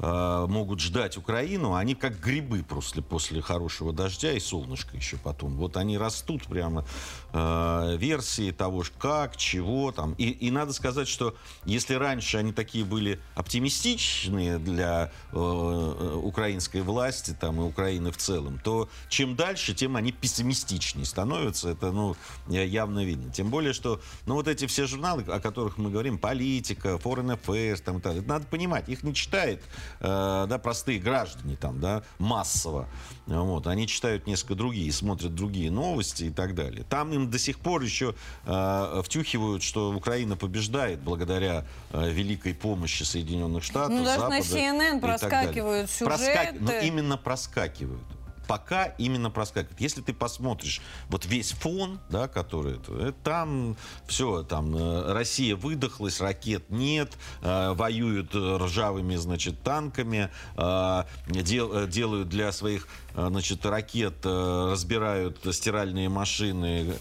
э, могут ждать Украину, они как грибы после, после хорошего дождя и солнышка еще потом. Вот они растут прямо э, версии того, как, чего там. И, и надо сказать, что если раньше они такие были оптимистичные для э, э украинской власти там, и Украины в целом, то чем дальше, тем они пессимистичнее становятся. Это ну, явно видно. Тем более, что ну, вот эти все журналы, о которых мы говорим, политика, foreign affairs, там, и так, надо понимать, их не читает э, да, простые граждане там, да, массово. Вот, они читают несколько другие, смотрят другие новости и так далее. Там им до сих пор еще э, втюхивают, что Украина побеждает благодаря э, великой помощи Соединенных Штатов, ну, даже Запада на CNN проскакивают сюжеты. Проскак... Ну, именно проскакивают пока именно проскакивает. Если ты посмотришь вот весь фон, да, который это, там все, там э, Россия выдохлась, ракет нет, э, воюют ржавыми, значит, танками, э, дел, делают для своих, значит, ракет, разбирают стиральные машины,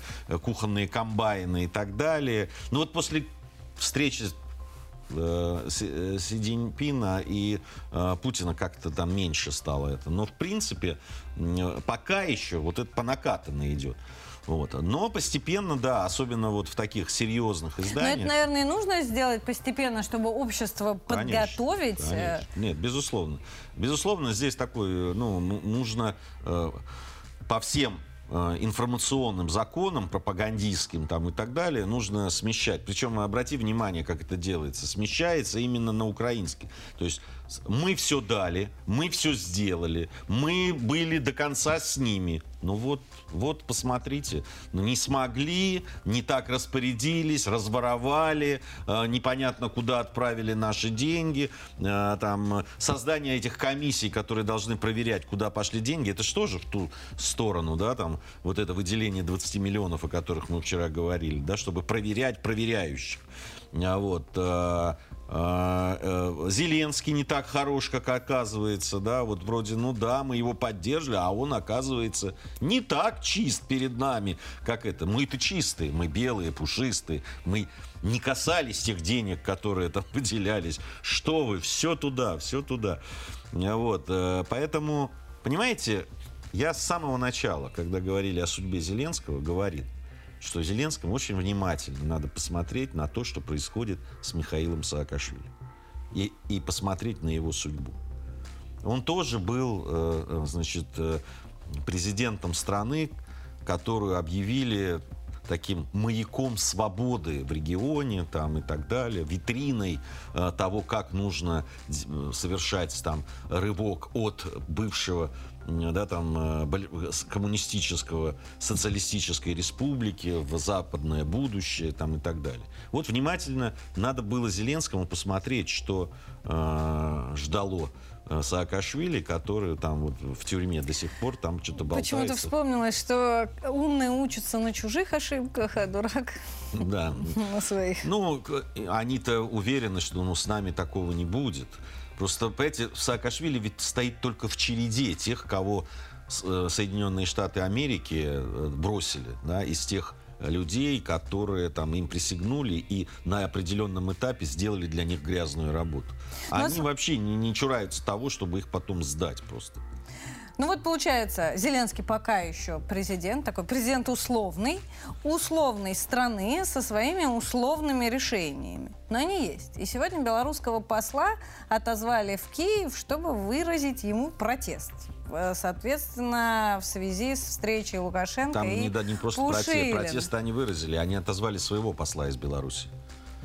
кухонные комбайны и так далее. Ну вот после встречи Э, э, Си и э, Путина как-то там меньше стало это. Но, в принципе, пока еще вот это по накатанной идет. Вот. Но постепенно, да, особенно вот в таких серьезных изданиях. Но это, наверное, нужно сделать постепенно, чтобы общество подготовить. Конечно, конечно. Нет, безусловно. Безусловно, здесь такой, ну, нужно э, по всем Э, информационным законам, пропагандистским там и так далее, нужно смещать. Причем, обрати внимание, как это делается. Смещается именно на украинский. То есть мы все дали, мы все сделали, мы были до конца с ними. Ну вот, вот посмотрите, ну, не смогли, не так распорядились, разворовали, э, непонятно куда отправили наши деньги, э, там создание этих комиссий, которые должны проверять, куда пошли деньги, это что же в ту сторону, да, там вот это выделение 20 миллионов, о которых мы вчера говорили, да, чтобы проверять проверяющих. А вот, э, э, Зеленский не так хорош, как оказывается, да, вот вроде, ну да, мы его поддерживали, а он, оказывается, не так чист перед нами, как это. Мы-то чистые, мы белые, пушистые, мы не касались тех денег, которые там выделялись. Что вы, все туда, все туда. Вот, э, поэтому, понимаете, я с самого начала, когда говорили о судьбе Зеленского, говорил, что Зеленскому очень внимательно надо посмотреть на то, что происходит с Михаилом Саакашвили. И, и посмотреть на его судьбу. Он тоже был, э, э, значит, э, президентом страны, которую объявили таким маяком свободы в регионе там, и так далее, витриной э, того, как нужно совершать там рывок от бывшего да, там, э, коммунистического, социалистической республики в западное будущее там, и так далее. Вот внимательно надо было Зеленскому посмотреть, что э, ждало э, Саакашвили, который там вот в тюрьме до сих пор там что-то болтается. Почему-то вспомнилось, что умные учатся на чужих ошибках, а дурак да. на своих. Ну, они-то уверены, что ну, с нами такого не будет. Просто, понимаете, Саакашвили ведь стоит только в череде тех, кого э, Соединенные Штаты Америки э, бросили, да, из тех людей, которые там им присягнули и на определенном этапе сделали для них грязную работу. Но Они с... вообще не, не чураются того, чтобы их потом сдать просто. Ну вот получается, Зеленский пока еще президент, такой президент условный, условной страны со своими условными решениями. Но они есть. И сегодня белорусского посла отозвали в Киев, чтобы выразить ему протест. Э, соответственно, в связи с встречей Лукашенко Там и не, да, не просто Пушилин. протест, протест они выразили, они отозвали своего посла из Беларуси.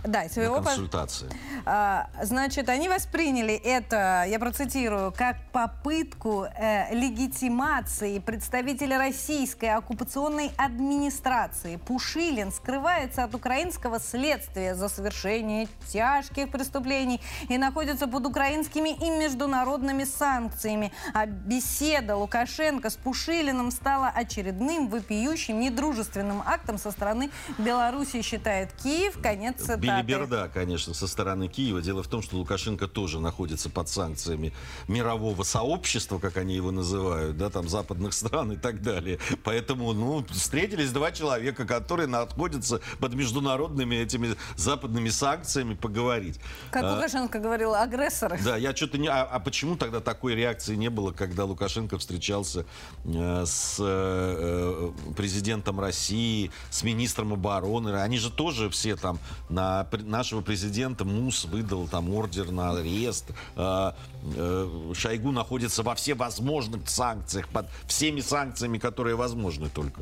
Да, своего на консультации. А, значит, они восприняли это, я процитирую, как попытку э, легитимации представителя российской оккупационной администрации. Пушилин скрывается от украинского следствия за совершение тяжких преступлений и находится под украинскими и международными санкциями. А беседа Лукашенко с Пушилиным стала очередным вопиющим недружественным актом со стороны Беларуси, считает Киев. Конец цитаты. Билиберда, конечно, со стороны Киева. Дело в том, что Лукашенко тоже находится под санкциями мирового сообщества, как они его называют, да, там западных стран и так далее. Поэтому, ну, встретились два человека, которые находятся под международными этими западными санкциями, поговорить. Как А, Лукашенко говорил, агрессоры. Да, я что-то не... А, а почему тогда такой реакции не было, когда Лукашенко встречался э, с э, э, президентом России, с министром обороны? Они же тоже все там на нашего президента МУС выдал там ордер на арест. Э, э, Шойгу находится во всевозможных санкциях, под всеми санкциями, которые возможны только.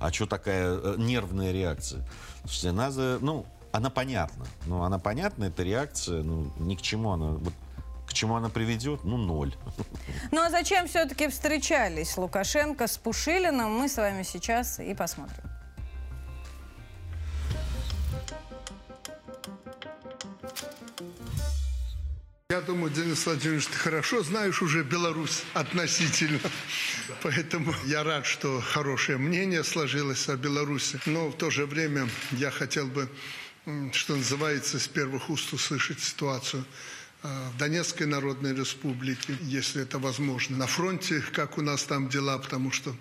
А что такая э, нервная реакция? Слушайте, надо, ну, она понятна. Ну, она понятна, эта реакция, ну, ни к чему она... Вот, к чему она приведет? Ну, ноль. Ну а зачем все-таки встречались Лукашенко с Пушилиным, мы с вами сейчас и посмотрим. Я думаю, Денис Владимирович, ты хорошо знаешь уже Беларусь относительно. Поэтому я рад, что хорошее мнение сложилось о Беларуси. Но в то же время я хотел бы, что называется, с первых уст услышать ситуацию э, в Донецкой Народной Республике, если это возможно. На фронте, как у нас там дела, потому что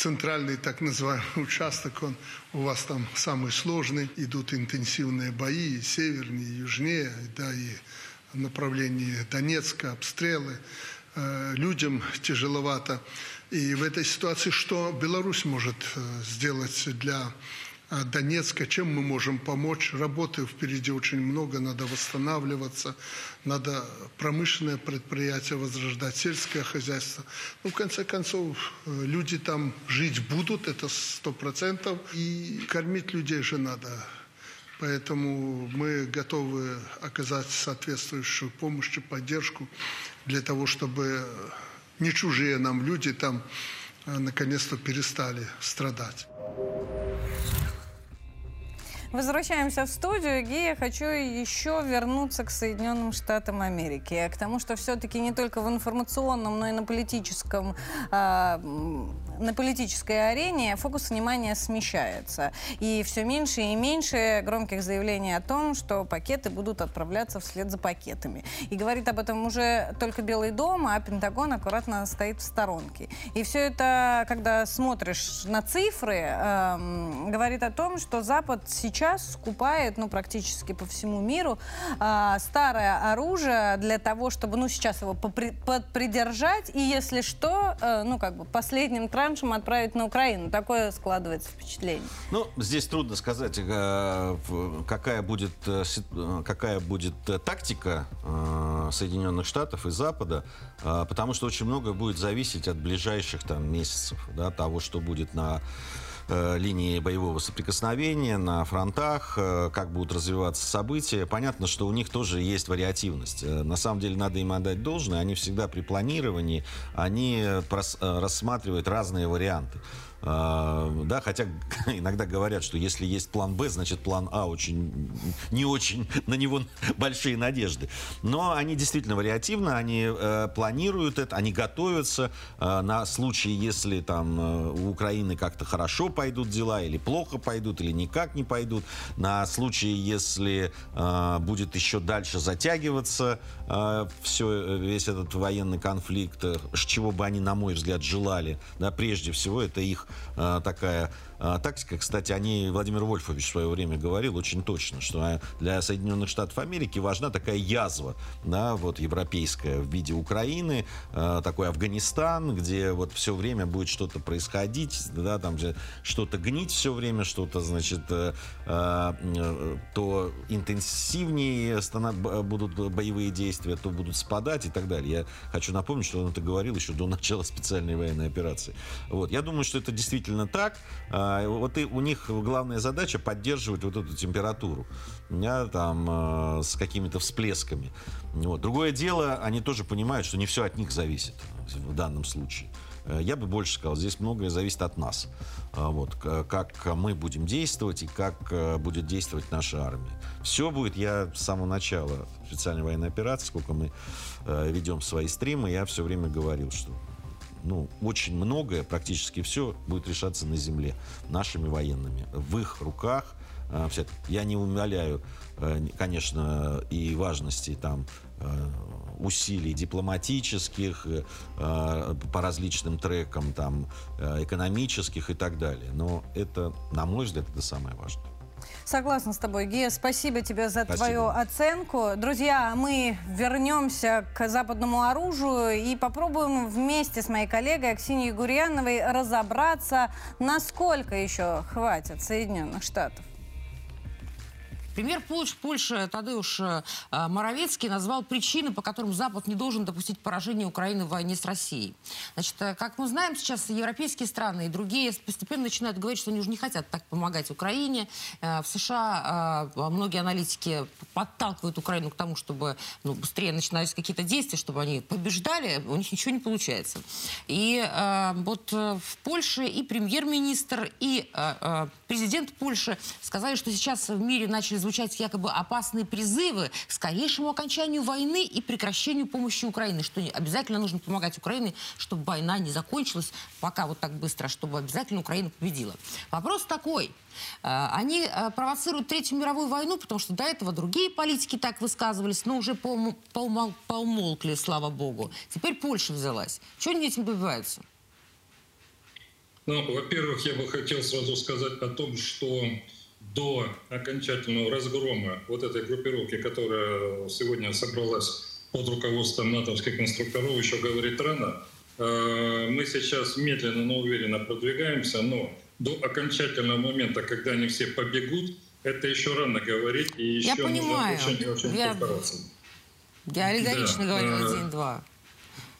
центральный так называемый участок, он у вас там самый сложный. Идут интенсивные бои и севернее, и южнее, да, и в направлении Донецка, обстрелы. Э, Людям тяжеловато. И в этой ситуации что Беларусь может э, сделать для Донецка, чем мы можем помочь? Работы впереди очень много, надо восстанавливаться, надо промышленное предприятие возрождать, сельское хозяйство. Ну, в конце концов, э, люди там жить будут, это сто процентов, и кормить людей же надо. Поэтому мы готовы оказать соответствующую помощь и поддержку для того, чтобы не чужие нам люди там э, наконец-то перестали страдать. Возвращаемся в студию. Ги, я хочу еще вернуться к Соединенным Штатам Америки. К тому, что все-таки не только в информационном, но и на политическом, м, на политической арене фокус внимания смещается. И все меньше и меньше громких заявлений о том, что пакеты будут отправляться вслед за пакетами. И говорит об этом уже только Белый дом, а Пентагон аккуратно стоит в сторонке. И все это, когда смотришь на цифры, эм, говорит о том, что Запад сейчас скупает, ну, практически по всему миру, а, старое оружие для того, чтобы, ну, сейчас его попри- и, если что, э, ну, как бы последним траншем отправить на Украину. Такое складывается впечатление. Ну, здесь трудно сказать, э, какая будет, э, э, какая будет э, тактика э, Соединенных Штатов и Запада, э, потому что очень многое будет зависеть от ближайших там, месяцев, да, того, что будет на э, линии боевого соприкосновения, на фронтах, э, как будут развиваться события. Понятно, что у них тоже есть вариативность. Э, На самом деле надо им отдать должное. Они всегда при планировании, они э, э, рассматривают разные варианты. А, Да, хотя иногда говорят, что если есть план Б, значит план А очень не очень на него большие надежды. Но они действительно вариативны, они э, планируют это, они готовятся э, на случай, если там э, у Украины как-то хорошо пойдут дела или плохо пойдут или никак не пойдут, на случай, если будет еще дальше затягиваться все весь этот военный конфликт, э, чего бы они, на мой взгляд, желали, да, прежде всего это их такая э, тактика. Кстати, они, Владимир Вольфович в свое время говорил очень точно, что для Соединенных Штатов Америки важна такая язва, да, вот европейская в виде Украины, э, такой Афганистан, где вот все время будет что-то происходить, да, там же что-то гнить все время, что-то, значит, э, э, э, то интенсивнее б- будут боевые действия, то будут спадать и так далее. Я хочу напомнить, что он это говорил еще до начала специальной военной операции. Вот. Я думаю, что это действительно так. А, А, вот и у них главная задача поддерживать вот эту температуру. У там с какими-то всплесками. Вот. Другое дело, они тоже понимают, что не все от них зависит в данном случае. Э, я бы больше сказал, здесь многое зависит от нас. А, вот, как мы будем действовать и как э, будет действовать наша армия. Все будет, я с самого начала специальной военной операции, сколько мы э, ведем свои стримы, я все время говорил, что ну, очень многое, практически все будет решаться на земле нашими военными. В их руках. Я не умоляю, конечно, и важности там усилий дипломатических, э, э, по различным трекам, там, э, экономических и так далее. Но это, на мой взгляд, это самое важное. Согласна с тобой, Гия. Спасибо тебе за спасибо. твою оценку. Друзья, мы вернемся к западному оружию и попробуем вместе с моей коллегой Аксиньей Гурьяновой разобраться, насколько еще хватит Соединенных Штатов. Премьер Польши Тадeusz э, Моровецкий назвал причины, по которым Запад не должен допустить поражения Украины в войне с Россией. Значит, э, как мы знаем, сейчас европейские страны и другие постепенно начинают говорить, что они уже не хотят так помогать Украине. Э, в США многие аналитики подталкивают Украину к тому, чтобы ну, быстрее начинались какие-то действия, чтобы они побеждали. У них ничего не получается. И вот в Польше и премьер-министр, и президент Польши сказали, что сейчас в мире начали звучать якобы опасные призывы к скорейшему окончанию войны и прекращению помощи Украине, что обязательно нужно помогать Украине, чтобы война не закончилась пока вот так быстро, чтобы обязательно Украина победила. Вопрос такой. Э, они э, провоцируют Третью мировую войну, потому что до этого другие политики так высказывались, но уже поумолкли, слава богу. Теперь Польша взялась. Чего они этим добиваются? Ну, во-первых, я бы хотел сразу сказать о том, что до окончательного разгрома вот этой группировки, которая сегодня собралась под руководством натовских инструкторов, еще говорит рано. Э, мы сейчас медленно, но уверенно продвигаемся, но до окончательного момента, когда они все побегут, это еще рано говорить, и еще Я понимаю. нужно очень, очень я, я аллегорично да. говорила э, день-два.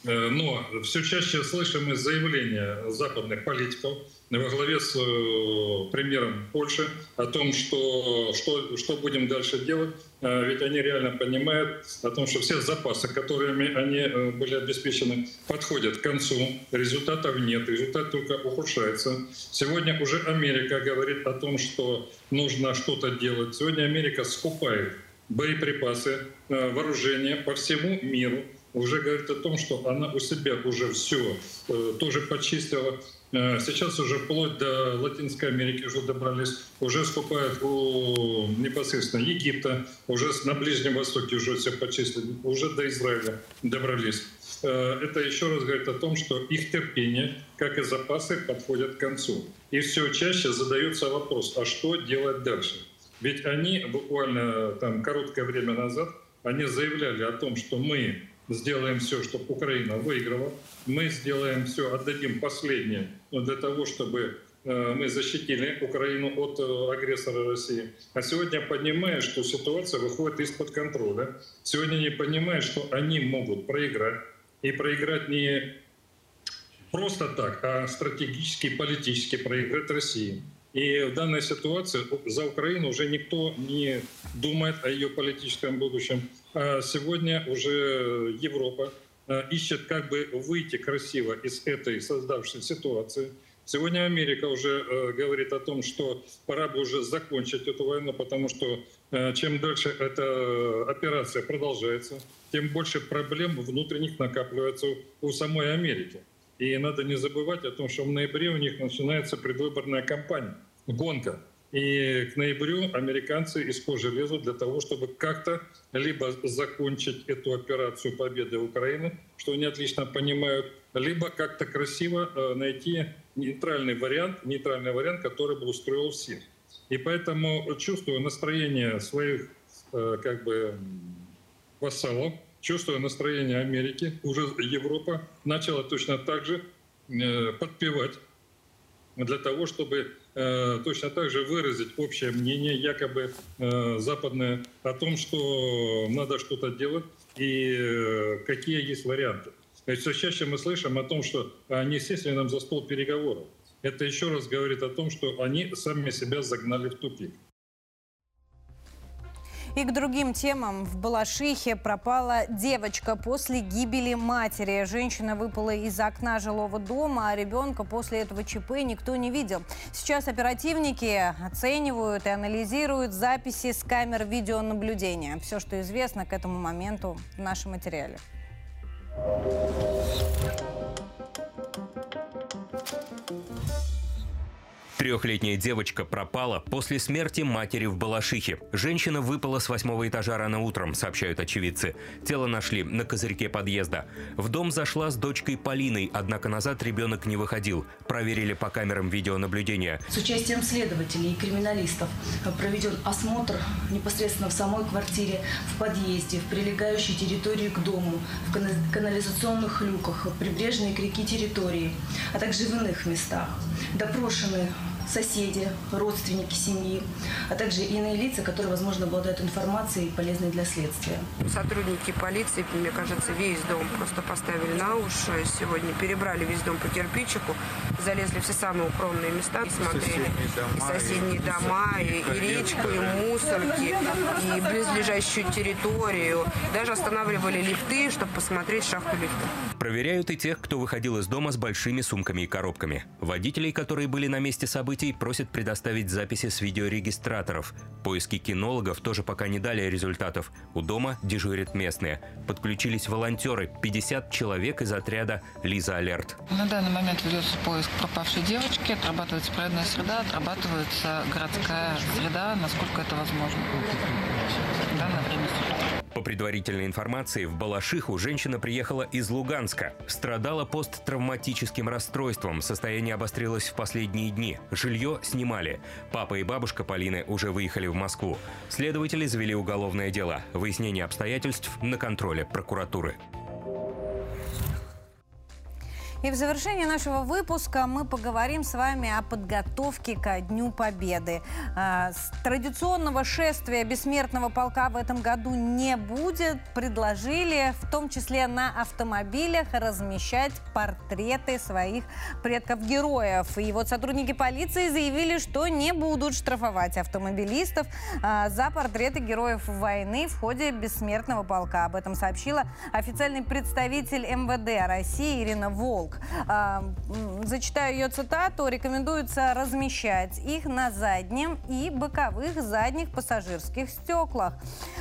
Э, но все чаще слышим заявления западных политиков во главе с э, премьером Польши о том, что, что, что будем дальше делать. Э, ведь они реально понимают о том, что все запасы, которыми они были обеспечены, подходят к концу. Результатов нет, результат только ухудшается. Сегодня уже Америка говорит о том, что нужно что-то делать. Сегодня Америка скупает боеприпасы, вооружение по всему миру уже говорит о том, что она у себя уже все э, тоже почистила. Э, сейчас уже вплоть до Латинской Америки уже добрались, уже скупают у непосредственно Египта, уже на Ближнем Востоке уже все почистили, уже до Израиля добрались. Э, это еще раз говорит о том, что их терпение, как и запасы, подходят к концу. И все чаще задается вопрос, а что делать дальше? Ведь они буквально там короткое время назад, они заявляли о том, что мы сделаем все, чтобы Украина выиграла. Мы сделаем все, отдадим последнее для того, чтобы э, мы защитили Украину от э, агрессора России. А сегодня понимая, что ситуация выходит из-под контроля, сегодня не понимая, что они могут проиграть. И проиграть не просто так, а стратегически, политически проиграть России. И в данной ситуации за Украину уже никто не думает о ее политическом будущем. А сегодня уже Европа а, ищет, как бы выйти красиво из этой создавшейся ситуации. Сегодня Америка уже э, говорит о том, что пора бы уже закончить эту войну, потому что чем дальше эта операция продолжается, тем больше проблем внутренних накапливается у самой Америки. И надо не забывать о том, что в ноябре у них начинается предвыборная кампания, гонка. И к ноябрю американцы из кожи лезут для того, чтобы как-то либо закончить эту операцию победы Украины, что они отлично понимают, либо как-то красиво э, найти нейтральный вариант, нейтральный вариант, который бы устроил всех. И поэтому чувствую настроение своих э, как бы вассалов, чувствуя настроение Америки, уже Европа начала точно так же э, подпевать для того, чтобы э, точно так же выразить общее мнение, якобы э, западное, о том, что надо что-то делать и какие есть варианты. Есть все чаще мы слышим о том, что они сели нам за стол переговоров. это еще раз говорит о том, что они сами себя загнали в тупик. И к другим темам. В Балашихе пропала девочка после гибели матери. Женщина выпала из окна жилого дома, а ребенка после этого ЧП никто не видел. Сейчас оперативники оценивают и анализируют записи с камер видеонаблюдения. Все, что известно к этому моменту в нашем материале. Трехлетняя девочка пропала после смерти матери в Балашихе. Женщина выпала с восьмого этажа рано утром, сообщают очевидцы. Тело нашли на козырьке подъезда. В дом зашла с дочкой Полиной, однако назад ребенок не выходил. Проверили по камерам видеонаблюдения. С участием следователей и криминалистов проведен осмотр непосредственно в самой квартире, в подъезде, в прилегающей территории к дому, в канализационных люках, в прибрежной к реке территории, а также в иных местах. Допрошены соседи, родственники семьи, а также иные лица, которые, возможно, обладают информацией, полезной для следствия. Сотрудники полиции, мне кажется, весь дом просто поставили на уши. Сегодня перебрали весь дом по кирпичику, залезли все самые укромные места и смотрели. И соседние дома, и, и речку, и мусорки, и близлежащую территорию. Даже останавливали лифты, чтобы посмотреть шахту лифта. Проверяют и тех, кто выходил из дома с большими сумками и коробками. Водителей, которые были на месте событий, событий просят предоставить записи с видеорегистраторов. Поиски кинологов тоже пока не дали результатов. У дома дежурят местные. Подключились волонтеры. 50 человек из отряда «Лиза Алерт». На данный момент ведется поиск пропавшей девочки. Отрабатывается природная среда, отрабатывается городская среда, насколько это возможно. Время по предварительной информации, в Балашиху женщина приехала из Луганска. Страдала посттравматическим расстройством. Состояние обострилось в последние дни. Жилье снимали. Папа и бабушка Полины уже выехали в Москву. Следователи завели уголовное дело. Выяснение обстоятельств на контроле прокуратуры. И в завершении нашего выпуска мы поговорим с вами о подготовке ко Дню Победы. А, с традиционного шествия бессмертного полка в этом году не будет. Предложили в том числе на автомобилях размещать портреты своих предков-героев. И вот сотрудники полиции заявили, что не будут штрафовать автомобилистов а, за портреты героев войны в ходе бессмертного полка. Об этом сообщила официальный представитель МВД России Ирина Волк. Волк. А, зачитаю ее цитату. Рекомендуется размещать их на заднем и боковых задних пассажирских стеклах.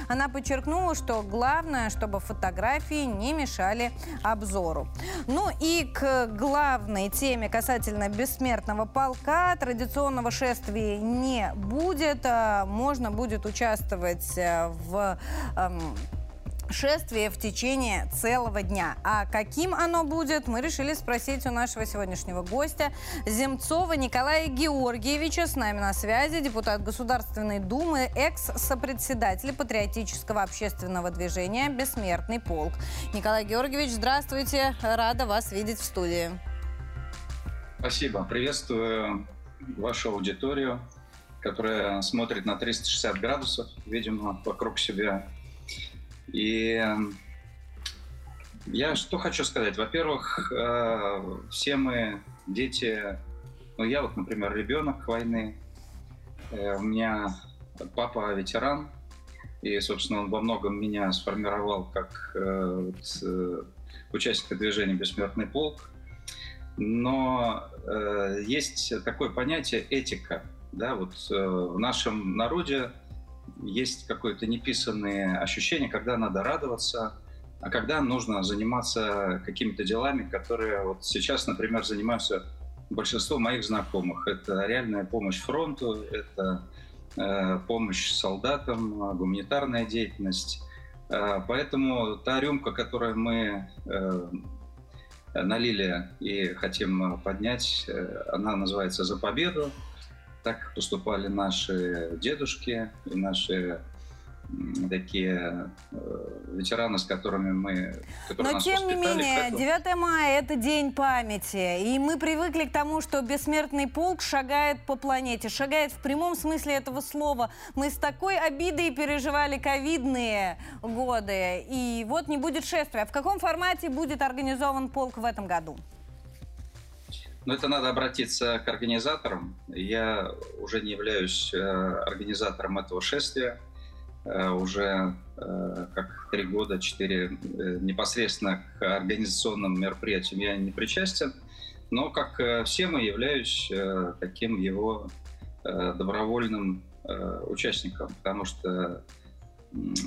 Она подчеркнула, что главное, чтобы фотографии не мешали обзору. Ну и к главной теме касательно бессмертного полка. Традиционного шествия не будет. А, можно будет участвовать э, в шествие в течение целого дня. А каким оно будет, мы решили спросить у нашего сегодняшнего гостя Земцова Николая Георгиевича. С нами на связи депутат Государственной Думы, экс-сопредседатель патриотического общественного движения «Бессмертный полк». Николай Георгиевич, здравствуйте. Рада вас видеть в студии. Спасибо. Приветствую вашу аудиторию, которая смотрит на 360 градусов, видимо, вокруг себя и я что хочу сказать? Во-первых, э, все мы дети, ну я вот, например, ребенок войны, э, у меня папа ветеран, и, собственно, он во многом меня сформировал как э, участника движения «Бессмертный полк». Но есть такое понятие этика. Да, вот в нашем народе есть какое-то неписанное ощущение, когда надо радоваться, а когда нужно заниматься какими-то делами, которые вот сейчас, например, занимаются большинство моих знакомых. Это реальная помощь фронту, это э, помощь солдатам, гуманитарная деятельность. Э, поэтому та рюмка, которую мы э, налили и хотим поднять, э, она называется «За победу». Так поступали наши дедушки и наши такие э, ветераны, с которыми мы... Но тем не менее, 9 мая – это день памяти. И мы привыкли к тому, что бессмертный полк шагает по планете. Шагает в прямом смысле этого слова. Мы с такой обидой переживали ковидные годы. И вот не будет шествия. В каком формате будет организован полк в этом году? Но это надо обратиться к организаторам. Я уже не являюсь э, организатором этого шествия. Э, уже э, как три года, четыре непосредственно к организационным мероприятиям я не причастен. Но, как все мы, являюсь таким его добровольным участником, потому что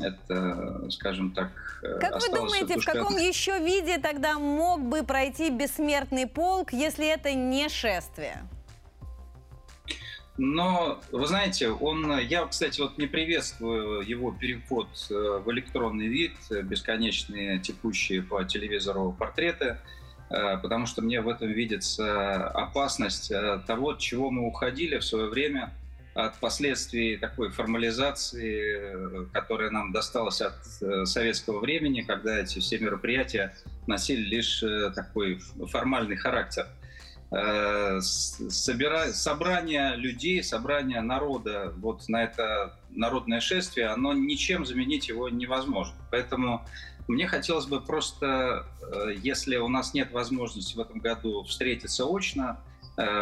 это, скажем так, э, Как вы думаете, в каком еще виде тогда мог бы пройти бессмертный полк, если это не шествие? Но, вы знаете, он, я, кстати, вот не приветствую его переход э, в электронный вид, бесконечные текущие по телевизору портреты, э, потому что мне в этом видится опасность того, от чего мы уходили в свое время – от последствий такой формализации, которая нам досталась от э, советского времени, когда эти все мероприятия носили лишь э, такой формальный характер. Э, собира... Собрание людей, собрание народа вот на это народное шествие, оно ничем заменить его невозможно. Поэтому мне хотелось бы просто, если у нас нет возможности в этом году встретиться очно, Э,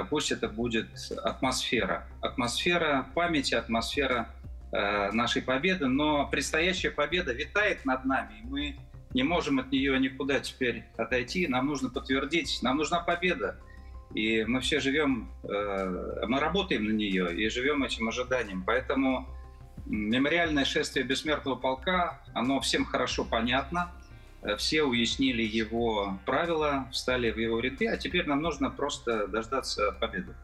пусть это будет атмосфера. Атмосфера памяти, атмосфера э, нашей победы, но предстоящая победа витает над нами, и мы не можем от нее никуда теперь отойти, нам нужно подтвердить, нам нужна победа. И мы все живем, э, мы работаем на нее и живем этим ожиданием. Поэтому мемориальное шествие бессмертного полка, оно всем хорошо понятно – Э, все уяснили его правила, встали в его ряды, а теперь нам нужно просто дождаться победы.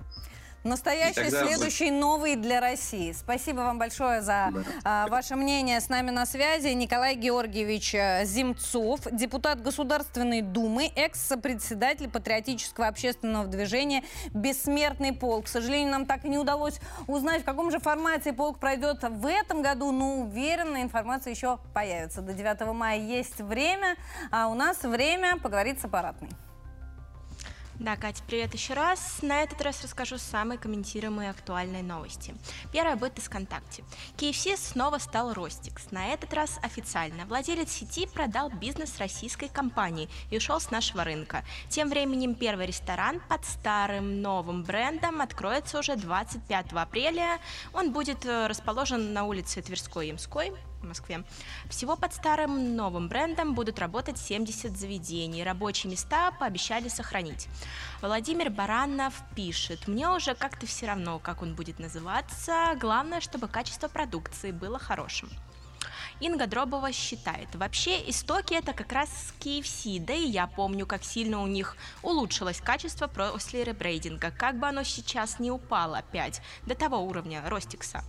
Настоящий, тогда... следующий, новый для России. Спасибо вам большое за да. а, ваше мнение. С нами на связи Николай Георгиевич э, Земцов, депутат Государственной Думы, экс-председатель патриотического общественного движения «Бессмертный полк». К сожалению, нам так и не удалось узнать, в каком же формате полк пройдет в этом году, но уверенно информация еще появится. До 9 мая есть время, а у нас время поговорить с аппаратной. Да, Катя, привет еще раз. На этот раз расскажу самые комментируемые актуальные новости. Первая будет из ВКонтакте. KFC снова стал Ростикс. На этот раз официально. Владелец сети продал бизнес российской компании и ушел с нашего рынка. Тем временем первый ресторан под старым новым брендом откроется уже 25 апреля. Он будет э, расположен на улице Тверской Ямской, в Москве. Всего под старым новым брендом будут работать 70 заведений. Рабочие места пообещали сохранить. Владимир Баранов пишет, мне уже как-то все равно, как он будет называться. Главное, чтобы качество продукции было хорошим. Инга Дробова считает, вообще истоки это как раз KFC, да и я помню, как сильно у них улучшилось качество после ребрейдинга, как бы оно сейчас не упало опять до того уровня Ростикса.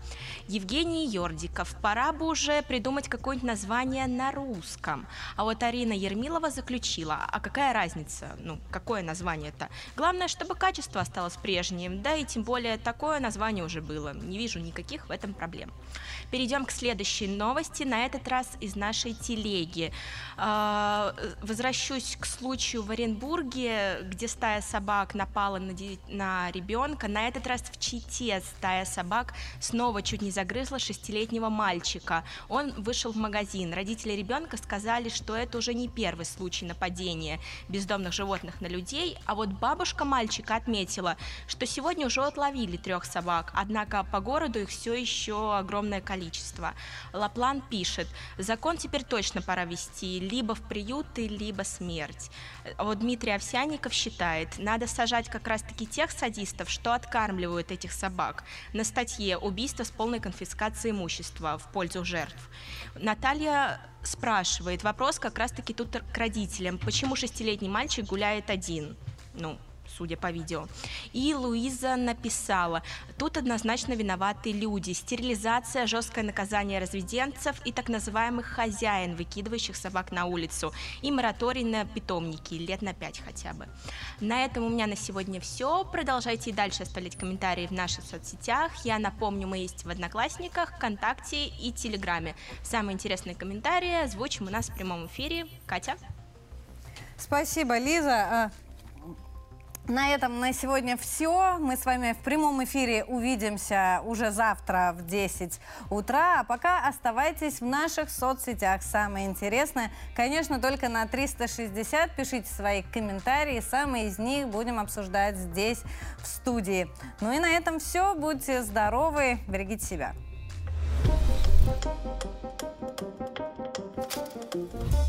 Евгений Йордиков, пора бы уже придумать какое-нибудь название на русском. А вот Арина Ермилова заключила, а какая разница, ну, какое название-то? Главное, чтобы качество осталось прежним, да и тем более такое название уже было. Не вижу никаких в этом проблем. Перейдем к следующей новости. На на этот раз из нашей телеги. А, возвращусь к случаю в Оренбурге, где стая собак напала на, на ребенка. На этот раз в Чите стая собак снова чуть не загрызла шестилетнего мальчика. Он вышел в магазин. Родители ребенка сказали, что это уже не первый случай нападения бездомных животных на людей, а вот бабушка мальчика отметила, что сегодня уже отловили трех собак, однако по городу их все еще огромное количество. Лаплан пишет, пишет, закон теперь точно пора вести, либо в приюты, либо смерть. А вот Дмитрий Овсяников считает, надо сажать как раз-таки тех садистов, что откармливают этих собак, на статье «Убийство с полной конфискацией имущества в пользу жертв». Наталья спрашивает, вопрос как раз-таки тут к родителям, почему шестилетний мальчик гуляет один? Ну, судя по видео. И Луиза написала, тут однозначно виноваты люди. Стерилизация, жесткое наказание разведенцев и так называемых хозяин, выкидывающих собак на улицу. И мораторий на питомники, лет на пять хотя бы. На этом у меня на сегодня все. Продолжайте и дальше оставлять комментарии в наших соцсетях. Я напомню, мы есть в Одноклассниках, ВКонтакте и Телеграме. Самые интересные комментарии озвучим у нас в прямом эфире. Катя? Спасибо, Лиза. На этом на сегодня все. Мы с вами в прямом эфире увидимся уже завтра в 10 утра. А пока оставайтесь в наших соцсетях. Самое интересное, конечно, только на 360. Пишите свои комментарии. Самые из них будем обсуждать здесь, в студии. Ну и на этом все. Будьте здоровы, берегите себя. Thank you.